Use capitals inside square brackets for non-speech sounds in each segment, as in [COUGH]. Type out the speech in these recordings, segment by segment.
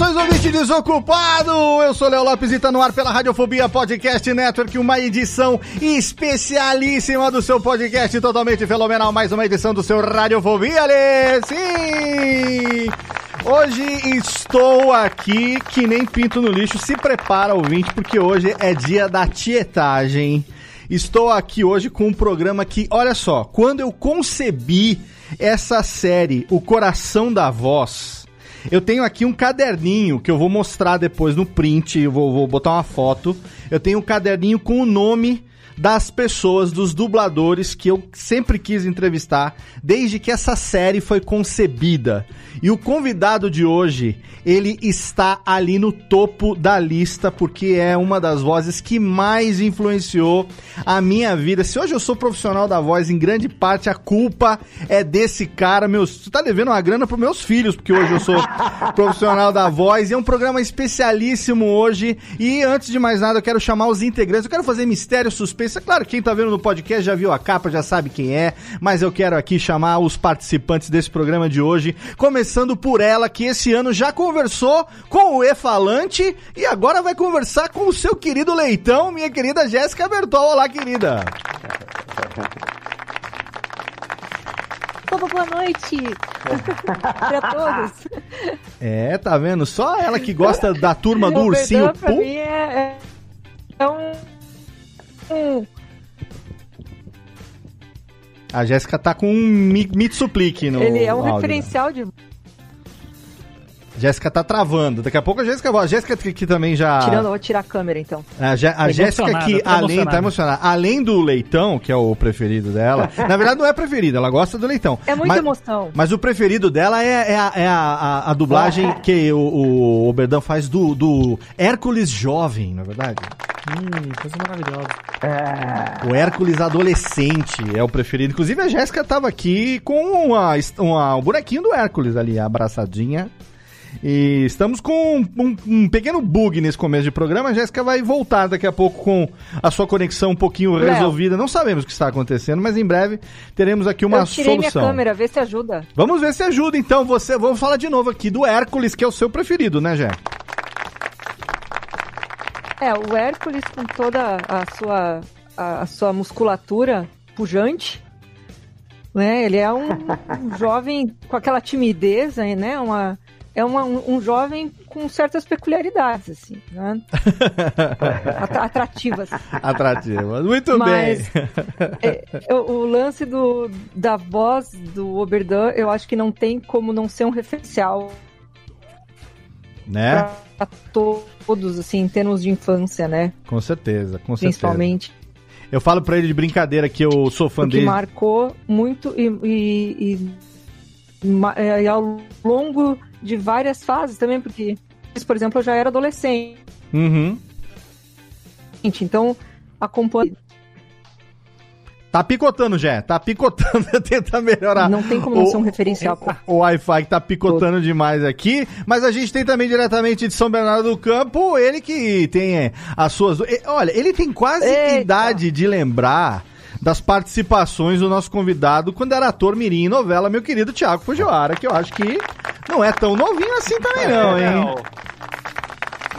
Saudações, ouvinte desocupado! Eu sou Léo Lopes e tá no ar pela Radiofobia Podcast Network, uma edição especialíssima do seu podcast totalmente fenomenal. Mais uma edição do seu Radiofobia, Lê! Sim! Hoje estou aqui que nem pinto no lixo. Se prepara, ouvinte, porque hoje é dia da tietagem. Estou aqui hoje com um programa que, olha só, quando eu concebi essa série, O Coração da Voz, eu tenho aqui um caderninho que eu vou mostrar depois no print, eu vou, vou botar uma foto. Eu tenho um caderninho com o nome das pessoas, dos dubladores que eu sempre quis entrevistar desde que essa série foi concebida. E o convidado de hoje, ele está ali no topo da lista porque é uma das vozes que mais influenciou a minha vida. Se hoje eu sou profissional da voz, em grande parte a culpa é desse cara. Meus, tu tá devendo uma grana pros meus filhos, porque hoje eu sou [LAUGHS] profissional da voz. E é um programa especialíssimo hoje. E antes de mais nada, eu quero chamar os integrantes. Eu quero fazer mistério suspense. É claro, quem tá vendo no podcast já viu a capa, já sabe quem é. Mas eu quero aqui chamar os participantes desse programa de hoje. Começando por ela, que esse ano já conversou com o E-Falante e agora vai conversar com o seu querido Leitão, minha querida Jéssica Bertol. Olá, querida. Opa, boa noite pra todos. É, tá vendo? Só ela que gosta da turma do ursinho mim é, é um, A Jéssica tá com um mi- Mitsuplique no Ele é um áudio, né? referencial de. Jéssica tá travando. Daqui a pouco a Jéssica, a Jéssica que, que também já Tirando, eu vou tirar a câmera então. A, Jé- a Jéssica que tá além emocionada. tá emocionada, além do Leitão, que é o preferido dela. [LAUGHS] na verdade não é preferido, ela gosta do Leitão. É muita mas, emoção. Mas o preferido dela é, é a, é a- a- a dublagem que o, o Oberdão faz do, do Hércules jovem, na é verdade. Hum, coisa maravilhosa. O Hércules adolescente é o preferido. Inclusive a Jéssica tava aqui com uma, uma- um bonequinho do Hércules ali, abraçadinha. E estamos com um, um pequeno bug nesse começo de programa. A Jéssica vai voltar daqui a pouco com a sua conexão um pouquinho Léo. resolvida. Não sabemos o que está acontecendo, mas em breve teremos aqui uma eu tirei solução. minha câmera, vê se ajuda. Vamos ver se ajuda então. Você, vamos falar de novo aqui do Hércules, que é o seu preferido, né, Jé? É, o Hércules com toda a sua, a, a sua musculatura pujante, né? Ele é um, um [LAUGHS] jovem com aquela timidez, né? Uma, é uma- um, um jovem com certas peculiaridades, assim, né? [LAUGHS] Atra- Atrativas. Atrativa. Muito Mas- bem. [LAUGHS] É, o, o lance do, da voz do Oberdan, eu acho que não tem como não ser um referencial né? para todos, assim, em termos de infância, né? Com certeza, com certeza. Principalmente. Eu falo pra ele de brincadeira que eu sou fã Porque dele. marcou muito e, e- e é, e ao longo de várias fases também, porque, por exemplo, eu já era adolescente, Uhum. então acompanho. Tá picotando, Jé. Tá picotando. [LAUGHS] Tenta melhorar. Não tem como não ser um referencial. pô. O Wi-Fi que tá picotando demais aqui. Mas a gente tem também diretamente de São Bernardo do Campo, ele que tem é, as suas. Olha, ele tem quase Eita. idade de lembrar das participações do nosso convidado quando era ator mirim em novela, meu querido Thiago Fujiwara, que eu acho que não é tão novinho assim também não, hein?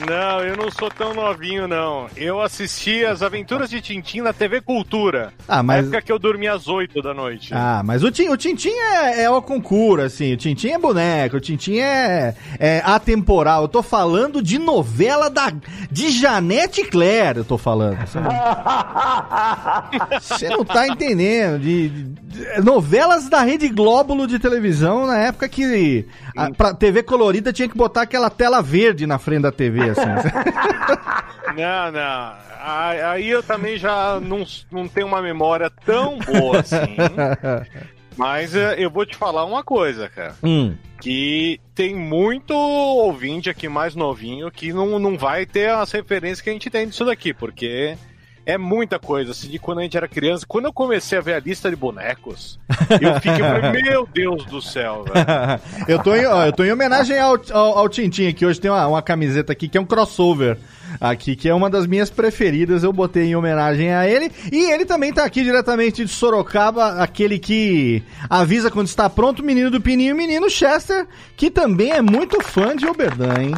Não, eu não sou tão novinho, não. Eu assisti as aventuras de Tintim na TV Cultura. Ah, Na mas... época que eu dormia às 8 da noite. Ah, mas o, Tim, o Tintim é, é o concurso, assim. O Tintim é boneco, o Tintim é, é atemporal. Eu tô falando de novela da, de Janete Claire, eu tô falando. Você não, Você não tá entendendo. De, de- novelas da Rede Glóbulo de televisão na época que a, pra TV colorida tinha que botar aquela tela verde na frente da TV, assim. [LAUGHS] Não, não. Aí eu também já não, não tenho uma memória tão boa assim. Mas eh, eu vou te falar uma coisa, cara. hum. Que tem muito ouvinte aqui mais novinho que não, não vai ter as referências que a gente tem disso daqui, porque é muita coisa. Assim, de quando a gente era criança, quando eu comecei a ver a lista de bonecos, eu fiquei, [LAUGHS] meu Deus do céu, velho. [LAUGHS] eu, tô em, ó, eu tô em homenagem ao, ao, ao Tintim aqui. Hoje tem uma, uma camiseta aqui que é um crossover. Aqui, que é uma das minhas preferidas, eu botei em homenagem a ele. E ele também tá aqui diretamente de Sorocaba, aquele que avisa quando está pronto, o menino do Pininho, o menino Chester, que também é muito fã de Oberdan, hein?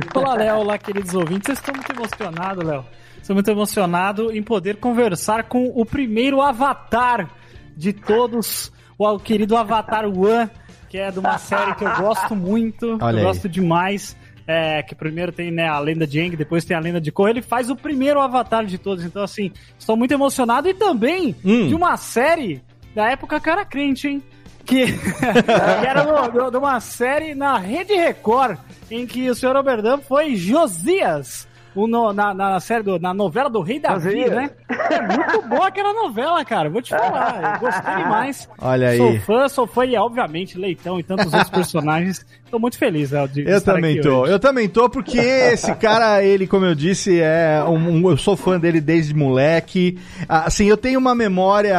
[LAUGHS] Olá, Léo, olá, queridos ouvintes. Vocês estão muito emocionados, Léo. Estou muito emocionado em poder conversar com o primeiro avatar de todos, o querido Avatar One, que é de uma série que eu gosto muito, Olha eu aí. gosto demais. É, que primeiro tem né, a lenda de Aang, depois tem a lenda de Korra. Ele faz o primeiro avatar de todos. Então, assim, estou muito emocionado. E também Hum. de uma série da época que eu era crente, hein? Que, [LAUGHS] que era de uma série na Rede Record, em que o senhor Oberdan foi Josias. No- na, na série do, na novela do Rei Davi, né? É muito boa aquela novela, cara. Vou te falar. Eu gostei [LAUGHS] demais. Olha aí. Sou fã, sou fã e, obviamente, Leitão e tantos outros personagens. Tô muito feliz, Léo, de Eu estar também aqui tô. hoje. Eu também tô, porque esse cara, ele, como eu disse, é um, um- eu sou fã dele desde moleque. Ah, Assim, eu tenho uma memória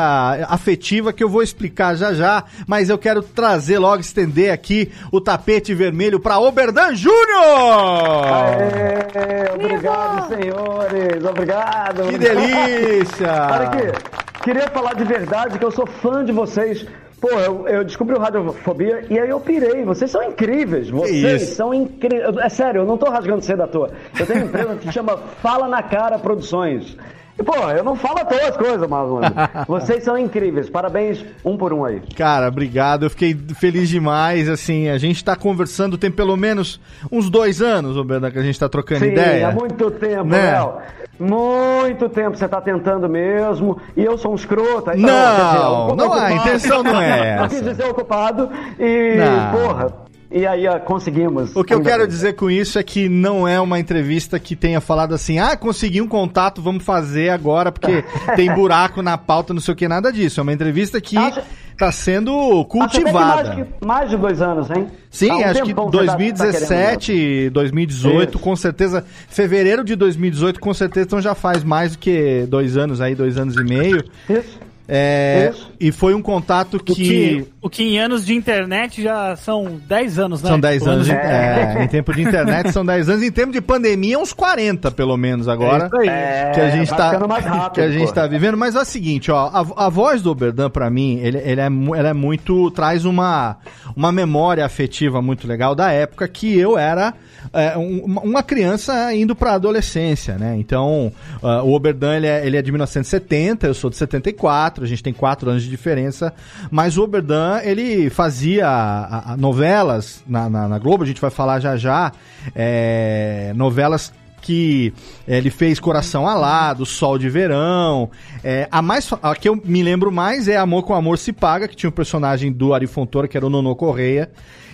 afetiva que eu vou explicar já já, mas eu quero trazer logo, estender aqui o tapete vermelho pra Oberdan Júnior! Aê, obrigado, senhores. Obrigado. Que delícia! [LAUGHS] Olha aqui, queria falar de verdade que eu sou fã de vocês. Pô, eu, eu descobri o Radiofobia e aí eu pirei. Vocês são incríveis. Vocês isso? são incríveis. É sério, eu não tô rasgando cedo à toa. Eu tenho uma empresa que chama Fala na Cara Produções. Pô, eu não falo toa as coisas, malandro. [LAUGHS] Vocês são incríveis. Parabéns, um por um aí. Cara, obrigado. Eu fiquei feliz demais. Assim, a gente tá conversando tem pelo menos uns dois anos, Oberdan, que a gente tá trocando Sim, ideia. há muito tempo, Né? Léo. Muito tempo você tá tentando mesmo, e eu sou um escroto. aí- Não, quer dizer, não, a ocupado. intenção não é [LAUGHS] Eu essa. quis dizer ocupado, e Não. porra, e aí ó, conseguimos. O que eu quero bem. dizer com isso é que não é uma entrevista que tenha falado assim, ah, consegui um contato, vamos fazer agora, porque [LAUGHS] tem buraco na pauta, não sei o que, nada disso. É uma entrevista que Acho- tá sendo cultivada. mais, que- mais de dois anos, hein? Sim, Há um acho que tempão você tá- tá querendo 2017, 2018, Isso. com certeza. Fevereiro de 2018, com certeza, então já faz mais do que dois anos aí, dois anos e meio. Isso. É, Isso. e foi um contato O que, que. o que em anos de internet já são 10 anos, né? São 10 Tipo, anos, de, É. é, em tempo de internet são 10 anos, em tempo de pandemia uns 40 pelo menos agora. É isso aí. É, que a gente vai tá rápido, que a gente pô. tá vivendo, mas é o seguinte, ó, a, a voz do Oberdan pra mim, ele, ele é, ela é muito traz uma uma memória afetiva muito legal da época que eu era é, um- uma- criança indo pra adolescência, né? Então, ah, o Oberdan ele é, ele é de 1970, eu sou de 74, a gente tem quatro anos de diferença, mas o Oberdan ele fazia a- a- novelas na, na, na Globo, a gente vai falar já já, é, novelas que eh, ele fez Coração Alado, Sol de Verão. É, a mais a que eu me lembro mais é Amor com Amor se Paga, que tinha um personagem do Ari Fontoura, que era o Nono Correia,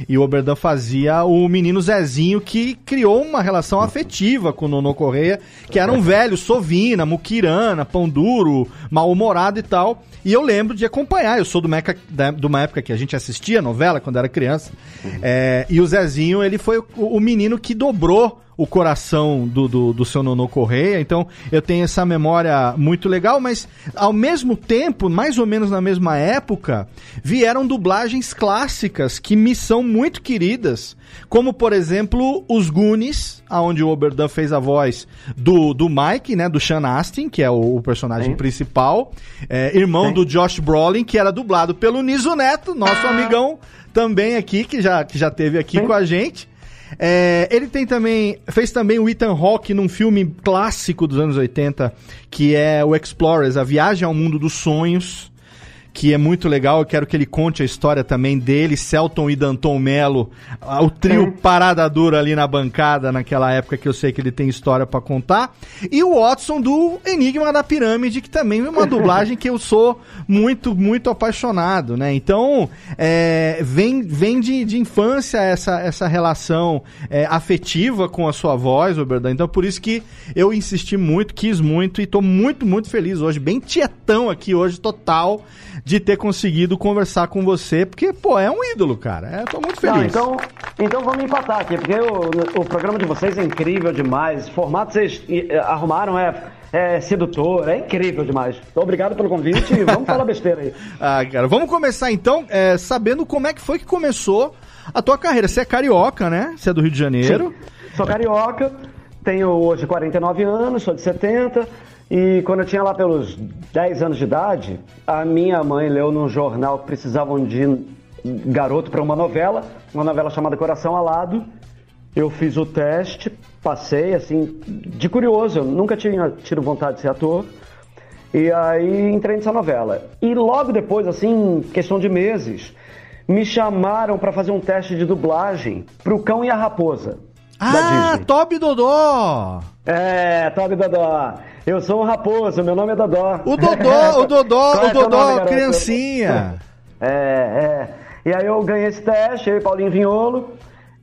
e o Oberdan fazia o menino Zezinho, que criou uma relação afetiva com o Nono Correia, que era um velho, sovina, muquirana, pão duro, mal-humorado e tal. E eu lembro de acompanhar, eu sou uma época, da- de uma época que a gente assistia novela quando era criança, É, e o Zezinho, ele foi o, o menino que dobrou o coração do, do, do seu Nono Correia, então eu tenho essa memória muito legal, mas ao mesmo tempo, mais ou menos na mesma época, vieram dublagens clássicas que me são muito queridas, como por exemplo os Goonies, aonde o Oberdan fez a voz do, do Mike, né, do Sean Astin, que é o, o personagem Sim. principal, é, irmão Sim. do Josh Brolin, que era dublado pelo Niso Neto, nosso amigão também aqui, que já, que já teve aqui Sim. com a gente. É, ele tem também. Fez também o Ethan Hawke num filme clássico dos anos 80, que é o Explorers, a viagem ao mundo dos sonhos. Que é muito legal, eu quero que ele conte a história também dele, Celton e Danton Mello, ah, o trio parada dura ali na bancada naquela época que eu sei que ele tem história pra contar. E o Watson do Enigma da Pirâmide, que também é uma [LAUGHS] dublagem que eu sou muito, muito apaixonado, né? Então, é, vem, vem de, de infância essa, essa relação é, afetiva com a sua voz, Oberdan. Então, por isso que eu insisti muito, quis muito e tô muito, muito feliz hoje, bem tietão aqui hoje, total, de ter conseguido conversar com você, porque, pô, é um ídolo, cara. É, tô muito feliz. Não, então, então vamos empatar aqui, porque o, o programa de vocês é incrível demais. O formato que vocês eh, arrumaram é, é sedutor, é incrível demais. Então, obrigado pelo convite e vamos falar besteira aí. [LAUGHS] Ah, cara, vamos começar então é, sabendo como é que foi que começou a tua carreira. Você é carioca, né? Você é do Rio de Janeiro. Sou carioca, tenho hoje 49 anos, sou de 70. E quando eu tinha lá pelos 10 anos de idade, a minha mãe leu num jornal que precisavam de garoto para uma novela, uma novela chamada Coração Alado. Eu fiz o teste, passei, assim, de curioso, eu nunca tinha tido vontade de ser ator. E aí entrei nessa novela. E logo depois, assim, questão de meses, me chamaram para fazer um teste de dublagem pro Cão e a Raposa. Ah. Toby Dodó! É, Toby Dodó. Eu sou um raposo, meu nome é Dodó. O Dodó, o [LAUGHS] Dodó, o é teu Dodó, nome, criancinha. É, é. E aí eu ganhei esse teste, eu e Paulinho Vinholo,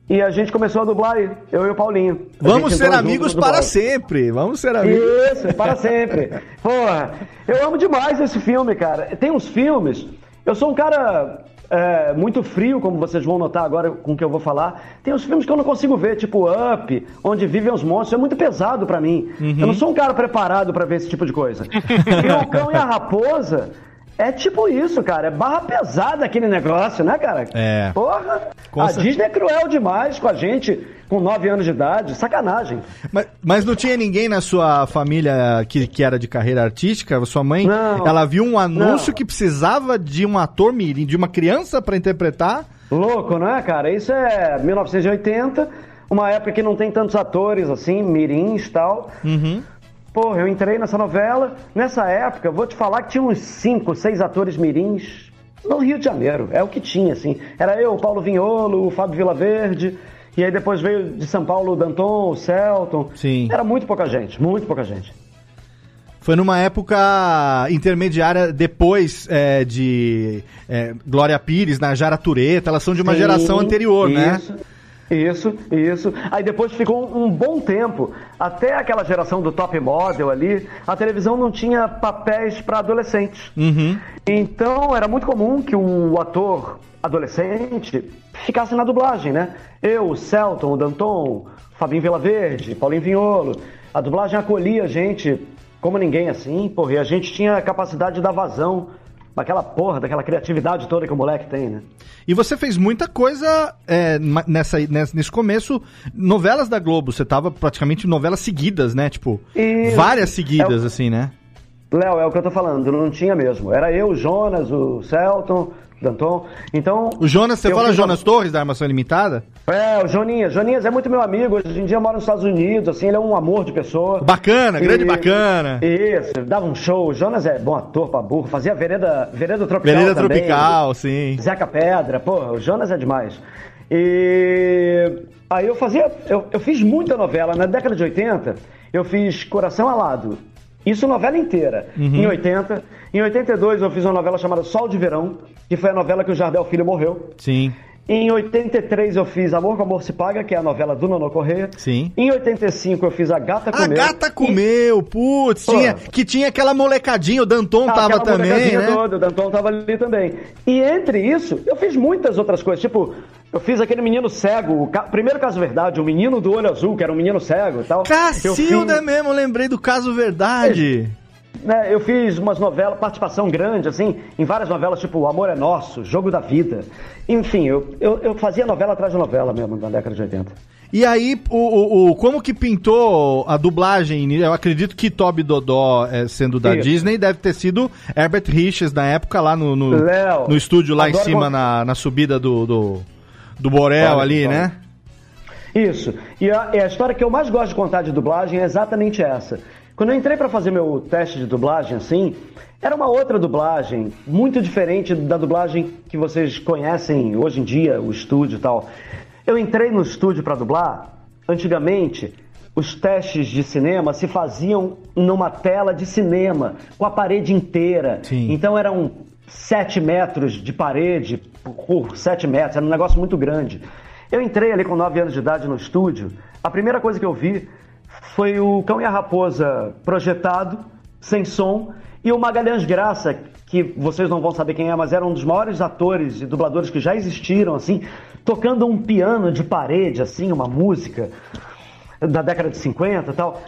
e a gente começou a dublar aí, eu e o Paulinho. A Vamos ser amigos para sempre. Vamos ser amigos. Isso, para sempre. [LAUGHS] Porra, eu amo demais esse filme, cara. Tem uns filmes. Eu sou um cara é, muito frio, como vocês vão notar agora com o que eu vou falar. Tem uns filmes que eu não consigo ver, tipo Up, onde vivem os monstros. É muito pesado pra mim. Eu não sou um cara preparado pra ver esse tipo de coisa. [LAUGHS] e o Cão e a Raposa. É tipo isso, cara. É barra pesada aquele negócio, né, cara? É. Porra. Com a cer- Disney é cruel demais com a gente, com 9 anos de idade. Sacanagem. Mas, mas não tinha ninguém na sua família que, que era de carreira artística? Sua mãe, Não. ela viu um anúncio Não. que precisava de um ator mirim, de uma criança pra interpretar? Louco, né, cara? Isso é 1980, uma época que não tem tantos atores assim, mirins e tal. Uhum. Porra, eu entrei nessa novela. Nessa época, eu vou te falar que tinha uns 5, 6 atores mirins no Rio de Janeiro. É o que tinha, assim. Era eu, o Paulo Vinholo, o Fábio Vilaverde. E aí depois veio de São Paulo o Danton, o Celton. Sim. Era muito pouca gente, muito pouca gente. Foi numa época intermediária depois é, de é, Glória Pires, na Jara Tureta, elas são de uma Sim, geração anterior, né? isso, Isso, isso. Aí depois ficou um um bom tempo, até aquela geração do top model ali, a televisão não tinha papéis para adolescentes. Uhum. Então era muito comum que o ator adolescente ficasse na dublagem, né? Eu, o Celton, o Danton, Fabinho Vilaverde, Paulinho Vinholo. A dublagem acolhia a gente como ninguém assim, porra, e a gente tinha a capacidade de dar vazão daquela porra, daquela criatividade toda que o moleque tem, né? E você fez muita coisa é, nessa, nesse começo, novelas da Globo, você tava praticamente novelas seguidas, né? Tipo, Isso. várias seguidas, É o- assim, né? Léo, é o que eu tô falando, não tinha mesmo. Era eu, o Jonas, o Celton, Danton. Então. O Jonas, você fala Jonas Torres, da Armação Limitada? É, o Joninhas. Joninhas é muito meu amigo. Hoje em dia mora nos Estados Unidos, assim, ele é um amor de pessoa. Bacana, grande E- bacana. Isso, dava um show. O Jonas é bom ator pra burro, fazia Vereda, Vereda Tropical. Vereda também. Tropical, sim. Zeca Pedra, pô, o Jonas é demais. E aí eu fazia, eu, eu fiz muita novela. Na década de 80, eu fiz Coração Alado. Isso novela inteira. Uhum. Em 80. Em 82 eu fiz uma novela chamada Sol de Verão, que foi a novela que o Jardel Filho morreu. Sim, Em 83 eu fiz Amor com Amor se Paga, que é a novela do Nono Correia. sim. Em 85 eu fiz A Gata A Comeu. gata E- comeu, putz, Pô. tinha, que tinha aquela molecadinha, o Danton Ah, tava também, né? Toda, o Danton tava ali também. E entre isso, eu fiz muitas outras coisas, tipo Eu fiz aquele menino cego, o ca- primeiro caso verdade, o menino do olho azul, que era um menino cego e tal. Eu fiz- Cacilda mesmo, lembrei do caso verdade. né, eu fiz umas novelas, participação grande, assim, em várias novelas, tipo O Amor é Nosso, Jogo da Vida. Enfim, eu, eu, eu fazia novela atrás de novela mesmo, na década de 80. E aí, o, o, o- como que pintou a dublagem? Eu acredito que Toby Dodó, eh, sendo da Isso. Disney, deve ter sido Herbert Richards na época lá no, no, Léo, no estúdio lá em cima, na, na subida do, do, do Borel Olha, ali, né? Isso. E a, e a história que eu mais gosto de contar de dublagem é exatamente essa. Quando eu entrei para fazer meu teste de dublagem, assim, era uma outra dublagem, muito diferente da dublagem que vocês conhecem hoje em dia, o estúdio e tal. Eu entrei no estúdio para dublar, antigamente, os testes de cinema se faziam numa tela de cinema, com a parede inteira. Sim. Então eram sete metros de parede por sete metros, era um negócio muito grande. Eu entrei ali com 9 anos de idade no estúdio, a primeira coisa que eu vi foi o Cão e a Raposa projetado, sem som, e o Magalhães Graça, que vocês não vão saber quem é, mas era um dos maiores atores e dubladores que já existiram, assim, tocando um piano de parede, assim, uma música da década de 50 e tal.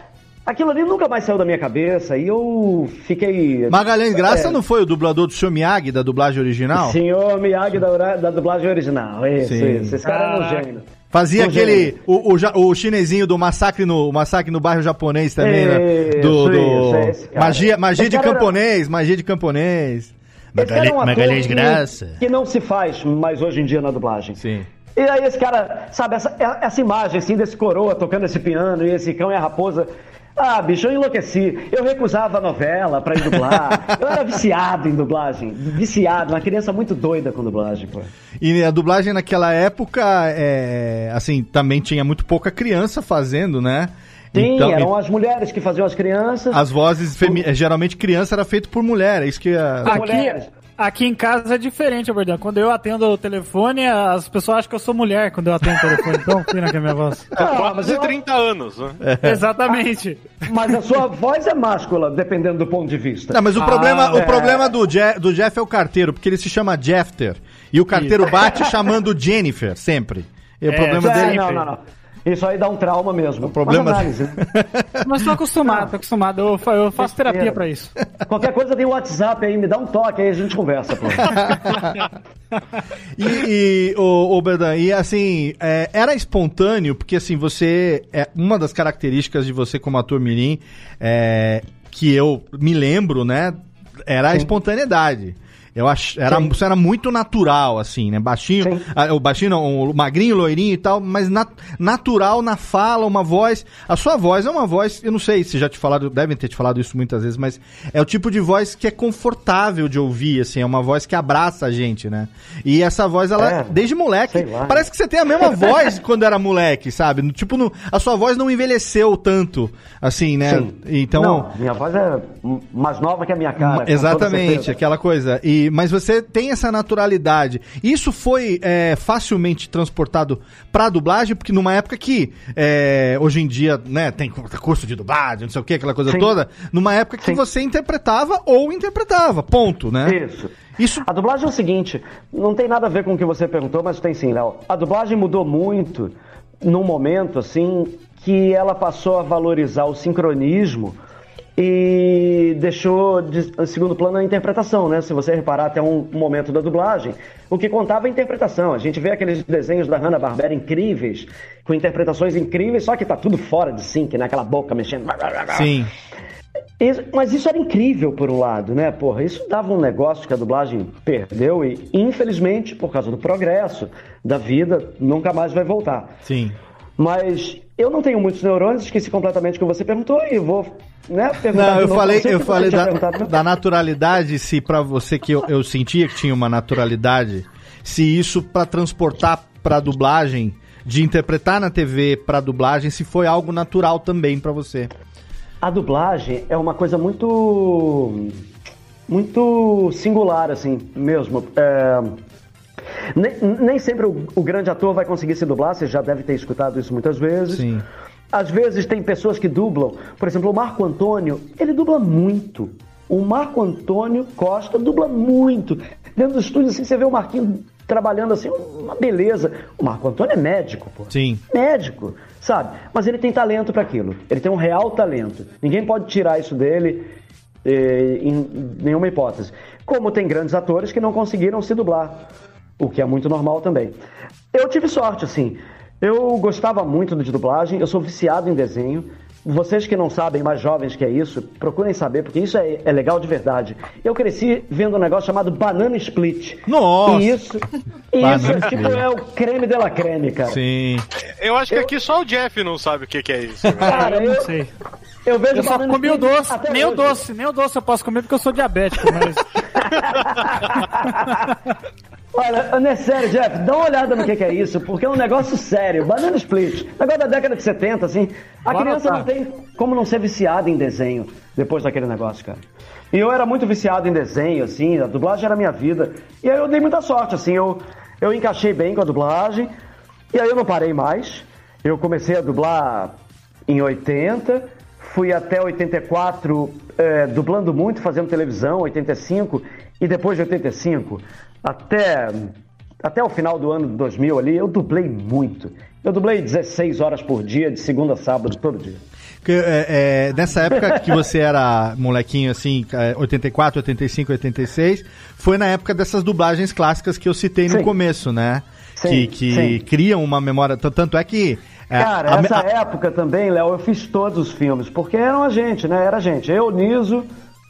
Aquilo ali nunca mais saiu da minha cabeça e eu fiquei. Magalhães Graça É, não foi o dublador do Sr. Miyagi, da dublagem original? Senhor Miyagi da, da dublagem original. Isso, Sim. isso. Esse cara é um Caraca. gênio. Fazia Um aquele. O, o, o chinesinho do massacre no, massacre no bairro japonês também, né? Isso, Do, do- isso, é magia magia Esse de cara era- camponês, magia de camponês. É um ator Magalhães que- Graça. Que não se faz mais hoje em dia na dublagem. Sim. E aí esse cara, sabe, essa, essa imagem assim desse coroa tocando esse piano e esse cão e a raposa. Ah, bicho, eu enlouqueci. Eu recusava a novela pra ir dublar. eu era viciado em dublagem. Viciado, uma criança muito doida com dublagem, pô. E a dublagem naquela época, é, assim, também tinha muito pouca criança fazendo, né? Sim, Então, eram as mulheres que faziam as crianças. as vozes, femi- geralmente criança era feito por mulher, é isso que a... As Aqui, mulheres. Aqui em casa é diferente, Abordão. Quando eu atendo o telefone, as pessoas acham que eu sou mulher quando eu atendo o telefone. Então, [LAUGHS] fina que é a minha voz. Ah, mas, Quase eu- 30 anos, né? [LAUGHS] Exatamente. mas a sua voz é máscula, dependendo do ponto de vista. Não, mas o problema, o é. problema do, Je- do Jeff é o carteiro, porque ele se chama Jeffter. E o carteiro bate chamando Jennifer, sempre. E o É, problema É, dele... não, não, não. Isso aí dá um trauma mesmo. O problema Faz análise, né? [LAUGHS] Mas tô acostumado, tô acostumado. Eu, fa- eu faço Besteira. terapia pra isso. Qualquer coisa tem o WhatsApp aí, me dá um toque aí a gente conversa, pô. [LAUGHS] E, e o, o Berdan, e assim, é, era espontâneo, porque assim, você. É, uma das características de você como ator mirim, é, que eu me lembro, né? Era a espontaneidade. Eu acho, era, Sim. era muito natural, assim, né? Baixinho, Sim. ah, o baixinho não, o magrinho, loirinho e tal, mas nat- natural na fala, uma voz. A sua voz é uma voz, eu não sei se já te falaram, devem ter te falado isso muitas vezes, mas é o tipo de voz que é confortável de ouvir, assim, é uma voz que abraça a gente, né? E essa voz, ela, É, desde moleque, parece que você tem a mesma voz [LAUGHS] quando era moleque, sabe? No- Tipo, no- a sua voz não envelheceu tanto, assim, né? Sim. Então. Não, minha voz é mais nova que a minha cara. Exatamente, aquela coisa. E, mas você tem essa naturalidade. Isso foi é, facilmente transportado pra dublagem, porque numa época que é, hoje em dia, né, tem curso de dublagem, não sei o que, aquela coisa Sim. toda, numa época que Sim. você interpretava ou interpretava, ponto, né? Isso. Isso. A dublagem é o seguinte, não tem nada a ver com o que você perguntou, mas tem sim, Léo. A dublagem mudou muito num momento, assim, que ela passou a valorizar o sincronismo e deixou de segundo plano a interpretação, né? Se você reparar até um momento da dublagem, o que contava é a interpretação. A gente vê aqueles desenhos da Hanna-Barbera incríveis, com interpretações incríveis, só que tá tudo fora de sync, né? Aquela boca mexendo. Sim. Isso- mas isso era incrível por um lado, né? Porra, isso dava um negócio que a dublagem perdeu e, infelizmente, por causa do progresso da vida, nunca mais vai voltar. Sim. Mas eu não tenho muitos neurônios, esqueci completamente o que você perguntou e vou, né, perguntar Não, eu falei, eu falei da, da naturalidade, se pra você que eu, eu sentia que tinha uma naturalidade, se isso pra transportar pra dublagem, de interpretar na TV pra dublagem, se foi algo natural também pra você. A dublagem é uma coisa muito. muito singular, assim, mesmo. É, nem, nem sempre o, o grande ator vai conseguir se dublar, você já deve ter escutado isso muitas vezes. Sim. Às vezes tem pessoas que dublam. Por exemplo, o Marco Antônio, ele dubla muito. O Marco Antônio Costa dubla muito. Dentro do estúdio, assim, você vê o Marquinho trabalhando assim, uma beleza. O Marco Antônio é médico, pô. Sim. Médico, sabe? Mas ele tem talento para aquilo. Ele tem um real talento. Ninguém pode tirar isso dele eh, em nenhuma hipótese. Como tem grandes atores que não conseguiram se dublar, o que é muito normal também. Eu tive sorte, assim. Eu gostava muito de dublagem, eu sou viciado em desenho. Vocês que não sabem, mais jovens que é isso, procurem saber, porque isso é, é legal de verdade. Eu cresci vendo um negócio chamado Banana Split. Nossa! E isso, e Banana isso tipo, é o creme de la creme, cara. Sim. Eu acho que aqui só o Jeff não sabe o que, que é isso. [LAUGHS] Cara, Eu eu, não sei. eu vejo Eu só Banana comi o doce, nem o hoje. doce, nem o doce eu posso comer porque eu sou diabético, mas. [LAUGHS] Olha, não é sério, Jeff, dá uma olhada no que, que é isso, porque é um negócio sério. Banana Split, negócio da década de 70, assim. A Vou criança não tem como não ser viciada em desenho depois daquele negócio, cara. E eu era muito viciado em desenho, assim, a dublagem era a minha vida. E aí eu dei muita sorte, assim, eu, eu encaixei bem com a dublagem, e aí eu não parei mais. Eu comecei a dublar em 80, fui até 84 eh, dublando muito, fazendo televisão, 85, e depois de 85 até, até o final do ano de 2000 ali, eu dublei muito. Eu dublei 16 horas por dia, de segunda a sábado, todo dia. É, é, nessa época que você era molequinho, assim, é, 84, 85, 86, foi na época dessas dublagens clássicas que eu citei no Sim. começo, né? Sim, que que sim. criam uma memória. Tanto é que. é, Cara, a- essa a- época também, Léo, eu fiz todos os filmes, porque eram a gente, né? Era a gente. Eu, Niso,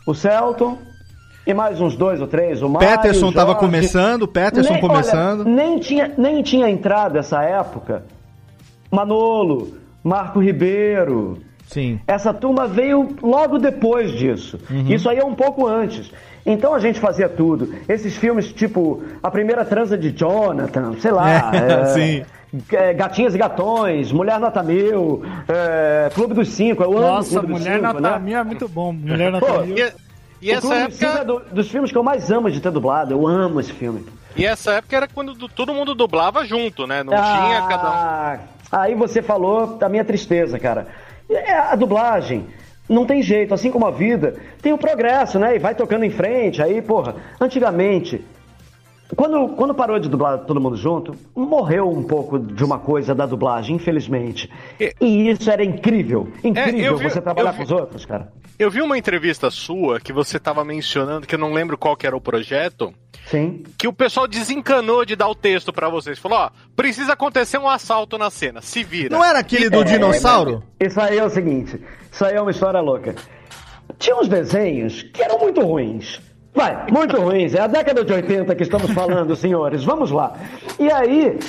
o Celton e mais uns dois ou três, o Mário, Peterson o tava Jorge. começando, Peterson Nem- começando. olha, nem, tinha, nem tinha entrado essa época. Manolo, Marco Ribeiro. Sim. Essa turma veio logo depois disso. Uhum. Isso aí é um pouco antes. Então a gente fazia tudo. Esses filmes tipo A Primeira Transa de Jonathan, sei lá. É, [LAUGHS] sim. é, Gatinhas e Gatões, Mulher Nota Mil, é, Clube dos Cinco. Eu amo Nossa, Clube dos Mulher Cinco, Nota né? Mil é muito bom. Mulher [LAUGHS] Pô, Nota Mil. E, o essa Cinco é época, do- dos filmes que eu mais amo de ter dublado. Eu amo esse filme. e essa época era quando todo mundo dublava junto, né? Não tinha cada um. Ah, Aí você falou da minha tristeza, cara. É, A dublagem não tem jeito, assim como a vida, tem o progresso, né? E vai tocando em frente. Aí, porra, antigamente, quando, quando parou de dublar todo mundo junto, morreu um pouco de uma coisa da dublagem, infelizmente. E isso era incrível. Incrível eu vi- você trabalhar vi- com os outros, cara. Eu vi uma entrevista sua que você tava mencionando, que eu não lembro qual que era o projeto, Sim. que o pessoal desencanou de dar o texto pra vocês. Falou, ó, precisa acontecer um assalto na cena, se vira. Não era aquele do É, dinossauro? Isso aí é o seguinte, isso aí é uma história louca. Tinha uns desenhos que eram muito ruins. Vai, muito ruins. É a década de 80 que estamos falando, senhores. Vamos lá. E aí,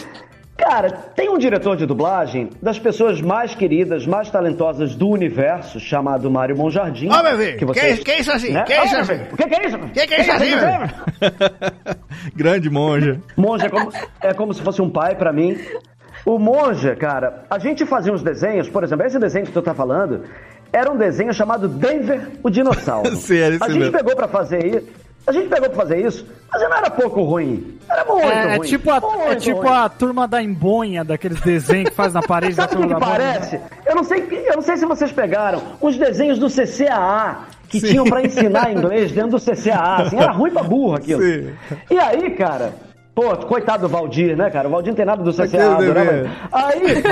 cara, tem um diretor de dublagem das pessoas mais queridas, mais talentosas do universo, chamado Mário Monjardim. Ó, meu filho, vocês- que- que isso assim? né? Que Ó, isso assim? O que, que é isso? Que que é isso assim, meu? [LAUGHS] Grande monja. Monja é como, é como se fosse um pai pra mim. O Monja, cara, a gente fazia uns desenhos, por exemplo, esse desenho que tu tá falando, era um desenho chamado Denver o Dinossauro. [LAUGHS] Sim, esse a gente mesmo. pegou pra fazer isso. A gente pegou pra fazer isso, mas não era pouco ruim. Era muito É, é ruim. tipo, a, muito é tipo ruim. a turma da embonha, daqueles desenhos que faz na [LAUGHS] parede da Sabe o que, turma que da parece? Eu não, sei, eu não sei se vocês pegaram os desenhos do CCAA que Sim. tinham pra ensinar inglês dentro do CCAA. Assim, era [LAUGHS] ruim pra burro aquilo. Sim. E aí, cara, pô, coitado do Valdir, né, cara? O Valdir não tem nada do desenho. ele. Aí.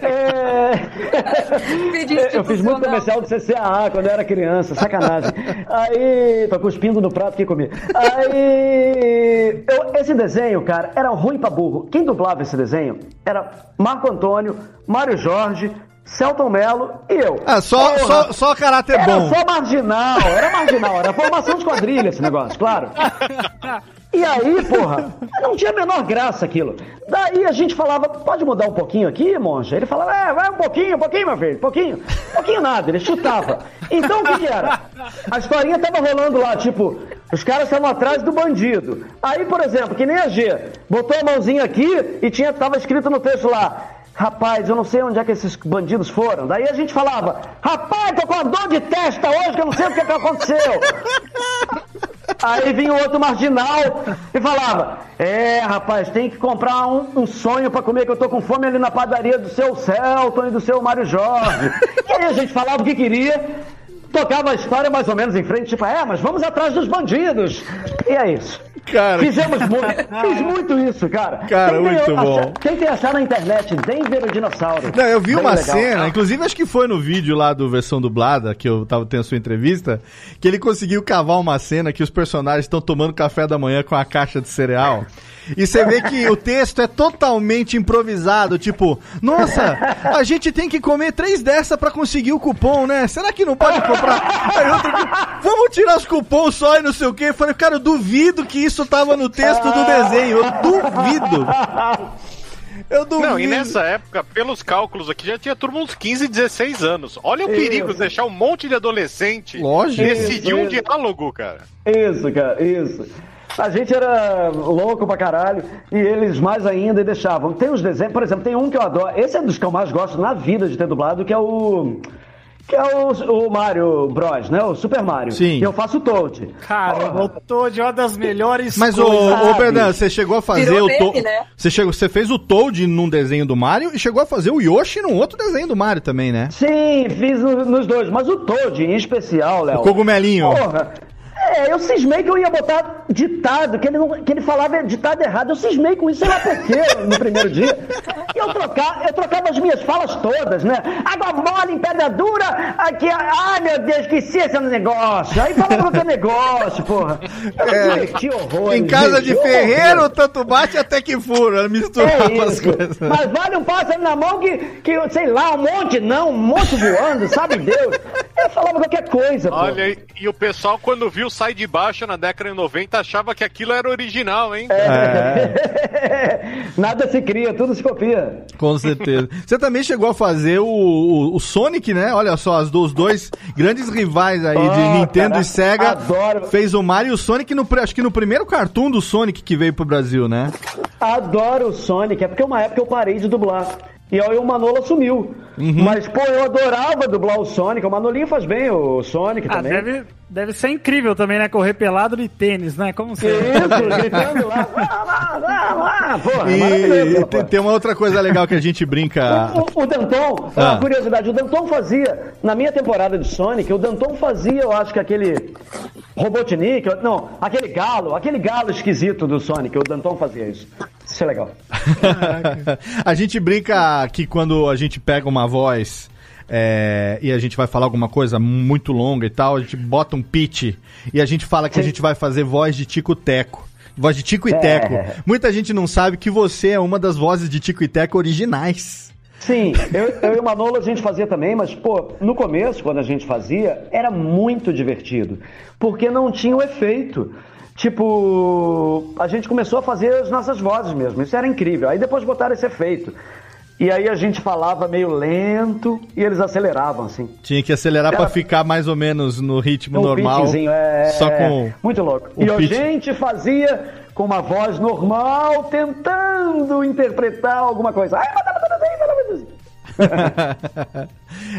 [LAUGHS] é, Pedi eu fiz muito comercial do CCAA quando eu era criança, sacanagem. Aí, tô cuspindo no prato que comi. Aí, eu- esse desenho, cara, era ruim pra burro. Quem dublava esse desenho era Marco Antônio, Mário Jorge, Celton Mello e eu. Ah, só, Porra, só, só caráter Era bom. só marginal, era marginal, era formação de quadrilha esse negócio, claro. [LAUGHS] E aí, porra, [LAUGHS] não tinha a menor graça aquilo. Daí a gente falava, pode mudar um pouquinho aqui, monja? Ele falava, é, vai um pouquinho, um pouquinho, meu filho, pouquinho. Pouquinho nada, ele chutava. Então o que, que era? A historinha tava rolando lá, tipo, os caras estavam atrás do bandido. Aí, por exemplo, que nem a G, botou a mãozinha aqui e tinha, tava escrito no texto lá, Rapaz, eu não sei onde é que esses bandidos foram. Daí a gente falava, rapaz, tô com uma dor de testa hoje que eu não sei o que, que aconteceu. Aí vinha o outro marginal e falava: É, rapaz, tem que comprar um, um sonho pra comer, que eu tô com fome ali na padaria do seu Celton e do seu Mário Jorge. E aí a gente falava o que queria, tocava a história mais ou menos em frente, tipo, é, mas vamos atrás dos bandidos. E é isso. Cara. Fizemos muito, [LAUGHS] fiz muito isso, cara. Cara, Quem tem- muito bom. Quem achar na internet, Denver o dinossauro. Não, eu vi Bem uma legal. cena, inclusive acho que foi no vídeo lá do versão dublada, que eu tava tendo a sua entrevista, que ele conseguiu cavar uma cena que os personagens estão tomando café da manhã com a caixa de cereal. E você vê que o texto é totalmente improvisado, tipo, nossa, a gente tem que comer três dessa pra conseguir o cupom, né? Será que não pode comprar? Aí outro, vamos tirar os cupons só e não sei o quê. Eu falei, cara, eu duvido que isso tava no texto do desenho, eu duvido. Eu duvido. Não, e nessa época, pelos cálculos aqui, já tinha turma uns 15, 16 anos. Olha o Isso. perigo de deixar um monte de adolescente Lógico. decidir um Isso, isso. diálogo, cara. Isso, cara, isso. A gente era louco pra caralho e eles mais ainda deixavam. Tem uns desenhos, por exemplo, tem um que eu adoro. Esse é dos que eu mais gosto na vida de ter dublado, que é o. Que é o, o Mario Bros, né? O Super Mario. Sim. E eu faço o Toad. Caramba, o Toad é uma das melhores Mas, ô, coisas. ô sabe? Bernardo, você chegou a fazer Virou o Toad. né? Você, chegou, você fez o Toad num desenho do Mario e chegou a fazer o Yoshi num outro desenho do Mario também, né? Sim, fiz no- nos dois. Mas o Toad, em especial, Léo. O cogumelinho. Porra. É, eu cismei que eu ia botar ditado, que ele, não, que ele falava ditado errado. Eu cismei com isso, sei lá por quê, no primeiro dia. E eu, trocar, eu trocava as minhas falas todas, né? Água mole em pedra dura, aqui, ai meu Deus, esqueci esse negócio. Aí falava outro negócio, porra. É, que horror. em casa de ferreiro, tanto bate até que fura. Misturava É as coisas. Mas vale um pássaro na mão que, que, sei lá, um monte não, um monte voando, sabe Deus. Eu falava qualquer coisa, pô. Olha, e, e o pessoal, quando viu Sai de Baixo na década de 90, achava que aquilo era original, hein? É, [LAUGHS] Nada se cria, tudo se copia. com certeza. Você também chegou a fazer o, o, o Sonic, né? Olha só, os dois grandes rivais aí de Ah, Nintendo cara, e Sega. adoro. Fez o Mario e o Sonic, no, acho que no primeiro cartoon do Sonic que veio pro Brasil, né? Adoro o Sonic, é porque uma época eu parei de dublar. E aí o Manolo sumiu. Uhum. Mas, pô, eu adorava dublar o Sonic. O Manolinho faz bem o Sonic Ah, também. deve, deve ser incrível também, né? Correr pelado de tênis, né? Como Isso, você. gritando lá. Vá lá, vá lá. Porra, E, maravilhoso. e tem, tem uma outra coisa legal que a gente brinca. O, o Danton, Ah. uma curiosidade, o Danton fazia, na minha temporada de Sonic, o Danton fazia, eu acho que aquele Robotnik, não, aquele galo, aquele galo esquisito do Sonic, o Danton fazia isso. Isso é legal. a gente brinca que quando a gente pega uma voz é, e a gente vai falar alguma coisa muito longa e tal, a gente bota um pitch e a gente fala que a gente vai fazer voz de tico-teco. Voz de Tico e É. Teco. Muita gente não sabe que você é uma das vozes de Tico e Teco originais. Sim, eu, eu e o Manolo a gente fazia também, mas, pô, no começo, quando a gente fazia, era muito divertido, porque não tinha o efeito. Tipo, a gente começou a fazer as nossas vozes mesmo, isso era incrível. Aí depois botaram esse efeito. E aí a gente falava meio lento e eles aceleravam, assim. Tinha que acelerar Era- pra ficar mais ou menos no ritmo Um normal. é, Só com. Muito louco. E a pitch. gente fazia com uma voz normal, tentando interpretar alguma coisa. Ai, [LAUGHS]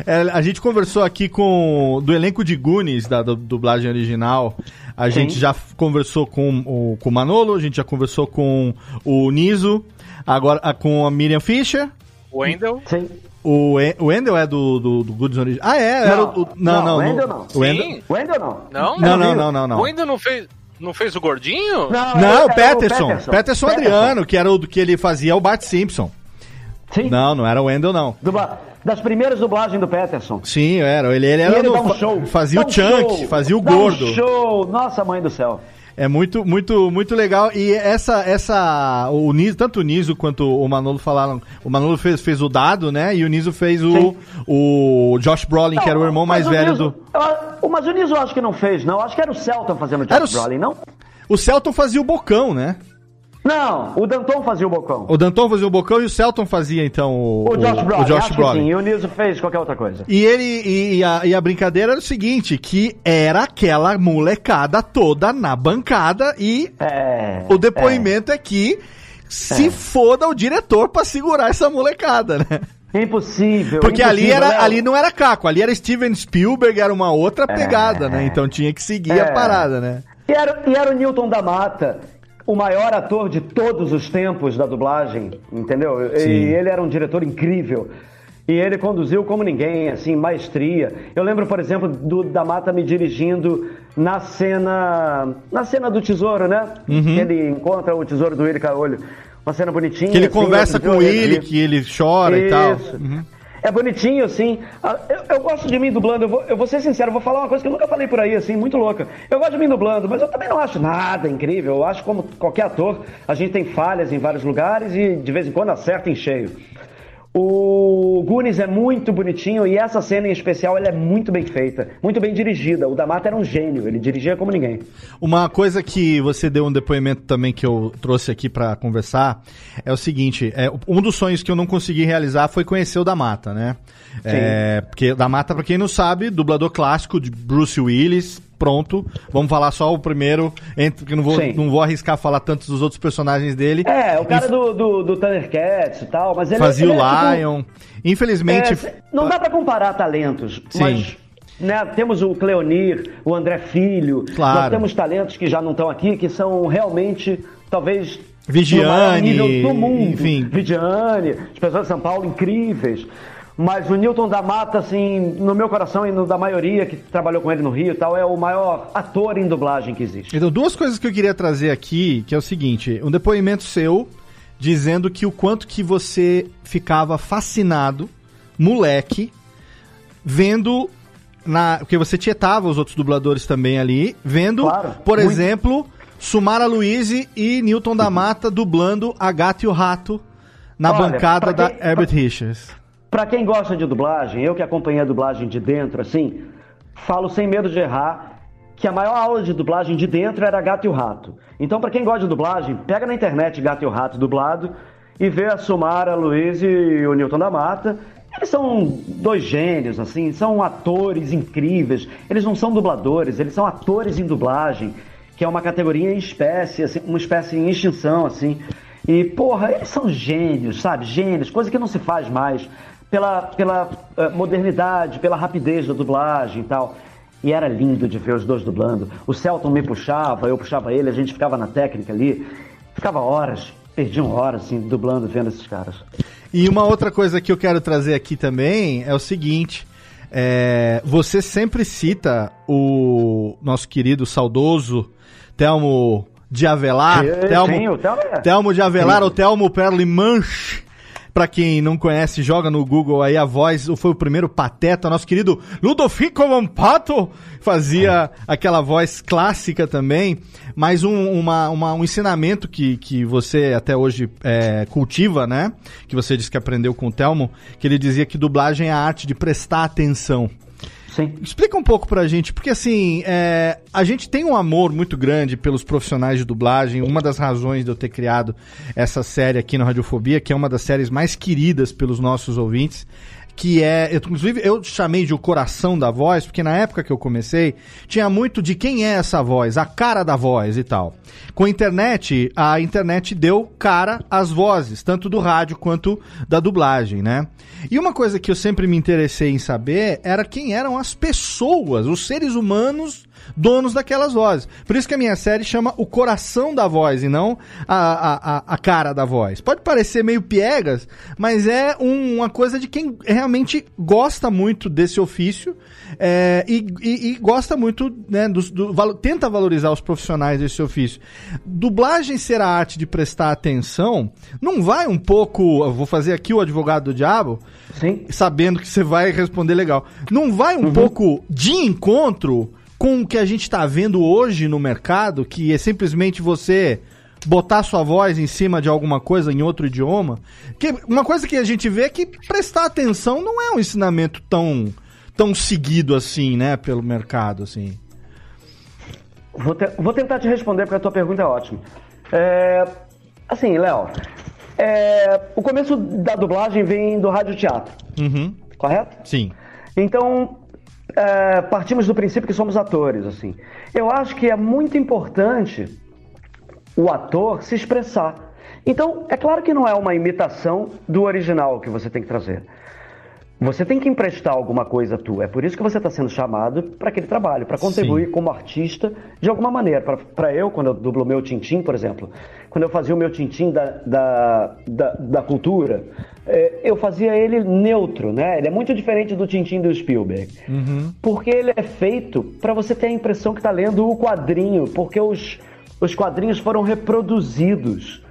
É, a gente conversou aqui com do elenco de Goonies, da du- dublagem original. A gente já conversou com o, com o Manolo, a gente já conversou com o Niso, agora a- com a Miriam Fischer. Wendell. Sim. O, E- o Wendel é do, do, do Goonies original. Ah, é? Era o, o- não, Não, não. o Wendel não. O Wendel, Sim. Wendel não. Não? não, não, não, não, não. O Wendell não fez, não fez o gordinho? Não, era o Peterson. Peterson. Peterson Adriano, que era o do que ele fazia o Bart Simpson. Sim. Não, não era o Wendel, não. Dubla- Das primeiras dublagens do Peterson. Sim, era. Ele, ele era ele no- um show. Fazia Dá o chunk, show. fazia o Dá um gordo. show. Nossa, mãe do céu. É muito, muito, muito legal. E essa, essa, o Niso, tanto o Niso quanto o Manolo falaram. O Manolo fez, fez o dado, né? E o Niso fez o, Sim. o Josh Brolin, que era o irmão mais o velho Niso- do. eu- Mas o Niso acho que não fez, não. Acho que era o Celton fazendo o Josh o- Brolin, não? O Celton fazia o bocão, né? Não, o Danton fazia o bocão. O Danton fazia o bocão e o Celton fazia, então, o, O Josh Brolin, o Josh Brolin. sim. E o Niso fez qualquer outra coisa. E ele e, e a, e a brincadeira era o seguinte, que era aquela molecada toda na bancada e É. o depoimento é, que se foda o diretor pra segurar essa molecada, né? é. Impossível. Porque ali, impossível, era, Léo. ali não era Caco, ali era Steven Spielberg, era uma outra pegada, né? Então tinha que seguir a É. parada, né? E era, e era o Newton da Mata, o maior ator de todos os tempos da dublagem, entendeu? Sim. E ele era um diretor incrível. E ele conduziu como ninguém, assim, maestria. Eu lembro, por exemplo, do da Mata me dirigindo na cena. Na cena do tesouro, né? Uhum. Ele encontra o tesouro do Willy Caolho. Uma cena bonitinha. Que ele assim, conversa com Willy, revi. que ele chora e tal. Isso. Uhum. É bonitinho, assim. Eu, eu gosto de mim dublando. Eu vou, eu vou ser sincero, vou falar uma coisa que eu nunca falei por aí, assim, muito louca. Eu gosto de mim dublando, mas eu também não acho nada incrível. Eu acho como qualquer ator, a gente tem falhas em vários lugares e de vez em quando acerta em cheio. O Goonies é muito bonitinho e essa cena em especial ela é muito bem feita, muito bem dirigida. O Damata era um gênio, ele dirigia como ninguém. Uma coisa que você deu um depoimento também que eu trouxe aqui pra conversar é o seguinte: é, um dos sonhos que eu não consegui realizar foi conhecer o da Mata, né? É, porque da Mata, pra quem não sabe, dublador clássico de Bruce Willis. Pronto, vamos falar só o primeiro, entre, que eu não vou, Sim. não vou arriscar falar tantos dos outros personagens dele. É, o cara Inf- do, do, do Thundercats e tal, mas ele Fazia ele o é, tipo, Lion. Infelizmente. É, não dá pra comparar talentos, Sim. mas né, temos o Cleonir, o André Filho, Claro. nós temos talentos que já não estão aqui, que são realmente, talvez, Vigiane, do mundo. enfim. Vigiane, as pessoas de São Paulo incríveis. Mas o Newton da Mata, assim, no meu coração e no da maioria que trabalhou com ele no Rio e tal, é o maior ator em dublagem que existe. Então, duas coisas que eu queria trazer aqui, que é o seguinte, um depoimento seu dizendo que o quanto que você ficava fascinado, moleque, vendo na, porque você tietava os outros dubladores também ali, vendo, Claro, por muito. exemplo, Sumara Luiz e Newton da [LAUGHS] Mata dublando A Gato e o Rato na Olha, bancada pra da quem- Herbert Richards. Pra quem gosta de dublagem, eu que acompanhei a dublagem de dentro, assim, falo sem medo de errar que a maior aula de dublagem de dentro era Gato e o Rato. Então, pra quem gosta de dublagem, pega na internet Gato e o Rato dublado e vê a Sumara, a Luiz e o Newton da Mata. Eles são dois gênios, assim, são atores incríveis. Eles não são dubladores, eles são atores em dublagem, que é uma categoria em espécie, assim, uma espécie em extinção, assim. E, porra, eles são gênios, sabe? Gênios, coisa que não se faz mais. Pela, pela eh, modernidade, pela rapidez da dublagem e tal. E era lindo de ver os dois dublando. O Celton me puxava, eu puxava ele, a gente ficava na técnica ali. Ficava horas, perdiam horas, assim, dublando, vendo esses caras. E uma outra coisa que eu quero trazer aqui também é o seguinte: é, você sempre cita o nosso querido saudoso Telmo de Avelar. Telmo, o Telmo é- Telmo de Avelar, Sim. ou Telmo Perle Pra quem não conhece, joga no Google aí a voz, foi o primeiro pateta, nosso querido Ludovico Mampato fazia aquela voz clássica também, mas um, uma- uma- um ensinamento que, que você até hoje é, cultiva, né? Que você disse que aprendeu com o Telmo, que ele dizia que dublagem é a arte de prestar atenção. Sim. Explica um pouco pra gente, porque assim, é, a gente tem um amor muito grande pelos profissionais de dublagem. Uma das razões de eu ter criado essa série aqui no Radiofobia, que é uma das séries mais queridas pelos nossos ouvintes, que é, eu, inclusive eu chamei de o coração da voz, porque na época que eu comecei, tinha muito de quem é essa voz, a cara da voz e tal. Com a internet, a internet deu cara às vozes, tanto do rádio quanto da dublagem, né? E uma coisa que eu sempre me interessei em saber era quem eram as pessoas, os seres humanos donos daquelas vozes. Por isso que a minha série chama O Coração da Voz e não a, a, a- cara da voz. Pode parecer meio piegas, mas é um- uma coisa de quem realmente gosta muito desse ofício é, e, e- e gosta muito, né, dos- do, valo- tenta valorizar os profissionais desse ofício. Dublagem ser a arte de prestar atenção, não vai um pouco, eu vou fazer aqui o advogado do diabo, Sim. sabendo que você vai responder legal. Não vai um pouco de encontro com o que a gente está vendo hoje no mercado, que é simplesmente você botar sua voz em cima de alguma coisa em outro idioma? Que uma coisa que a gente vê é que prestar atenção não é um ensinamento tão tão seguido assim, né, pelo mercado assim. Vou, te- vou tentar te responder porque a tua pergunta é ótima. É, assim, Léo, é, o começo da dublagem vem do rádio teatro, Uhum. correto? Sim. Então, é, partimos do princípio que somos atores, assim. Eu acho que é muito importante o ator se expressar. Então, é claro que não é uma imitação do original que você tem que trazer. Você tem que emprestar alguma coisa tua. É por isso que você está sendo chamado para aquele trabalho, para contribuir Sim. como artista de alguma maneira. Para eu, quando eu dublo o meu Tintim, por exemplo, quando eu fazia o meu Tintim da, da, da, da cultura, eu fazia ele neutro, né? Ele é muito diferente do Tintin do Spielberg. Uhum. Porque ele é feito para você ter a impressão que está lendo o quadrinho, porque os, os quadrinhos foram reproduzidos.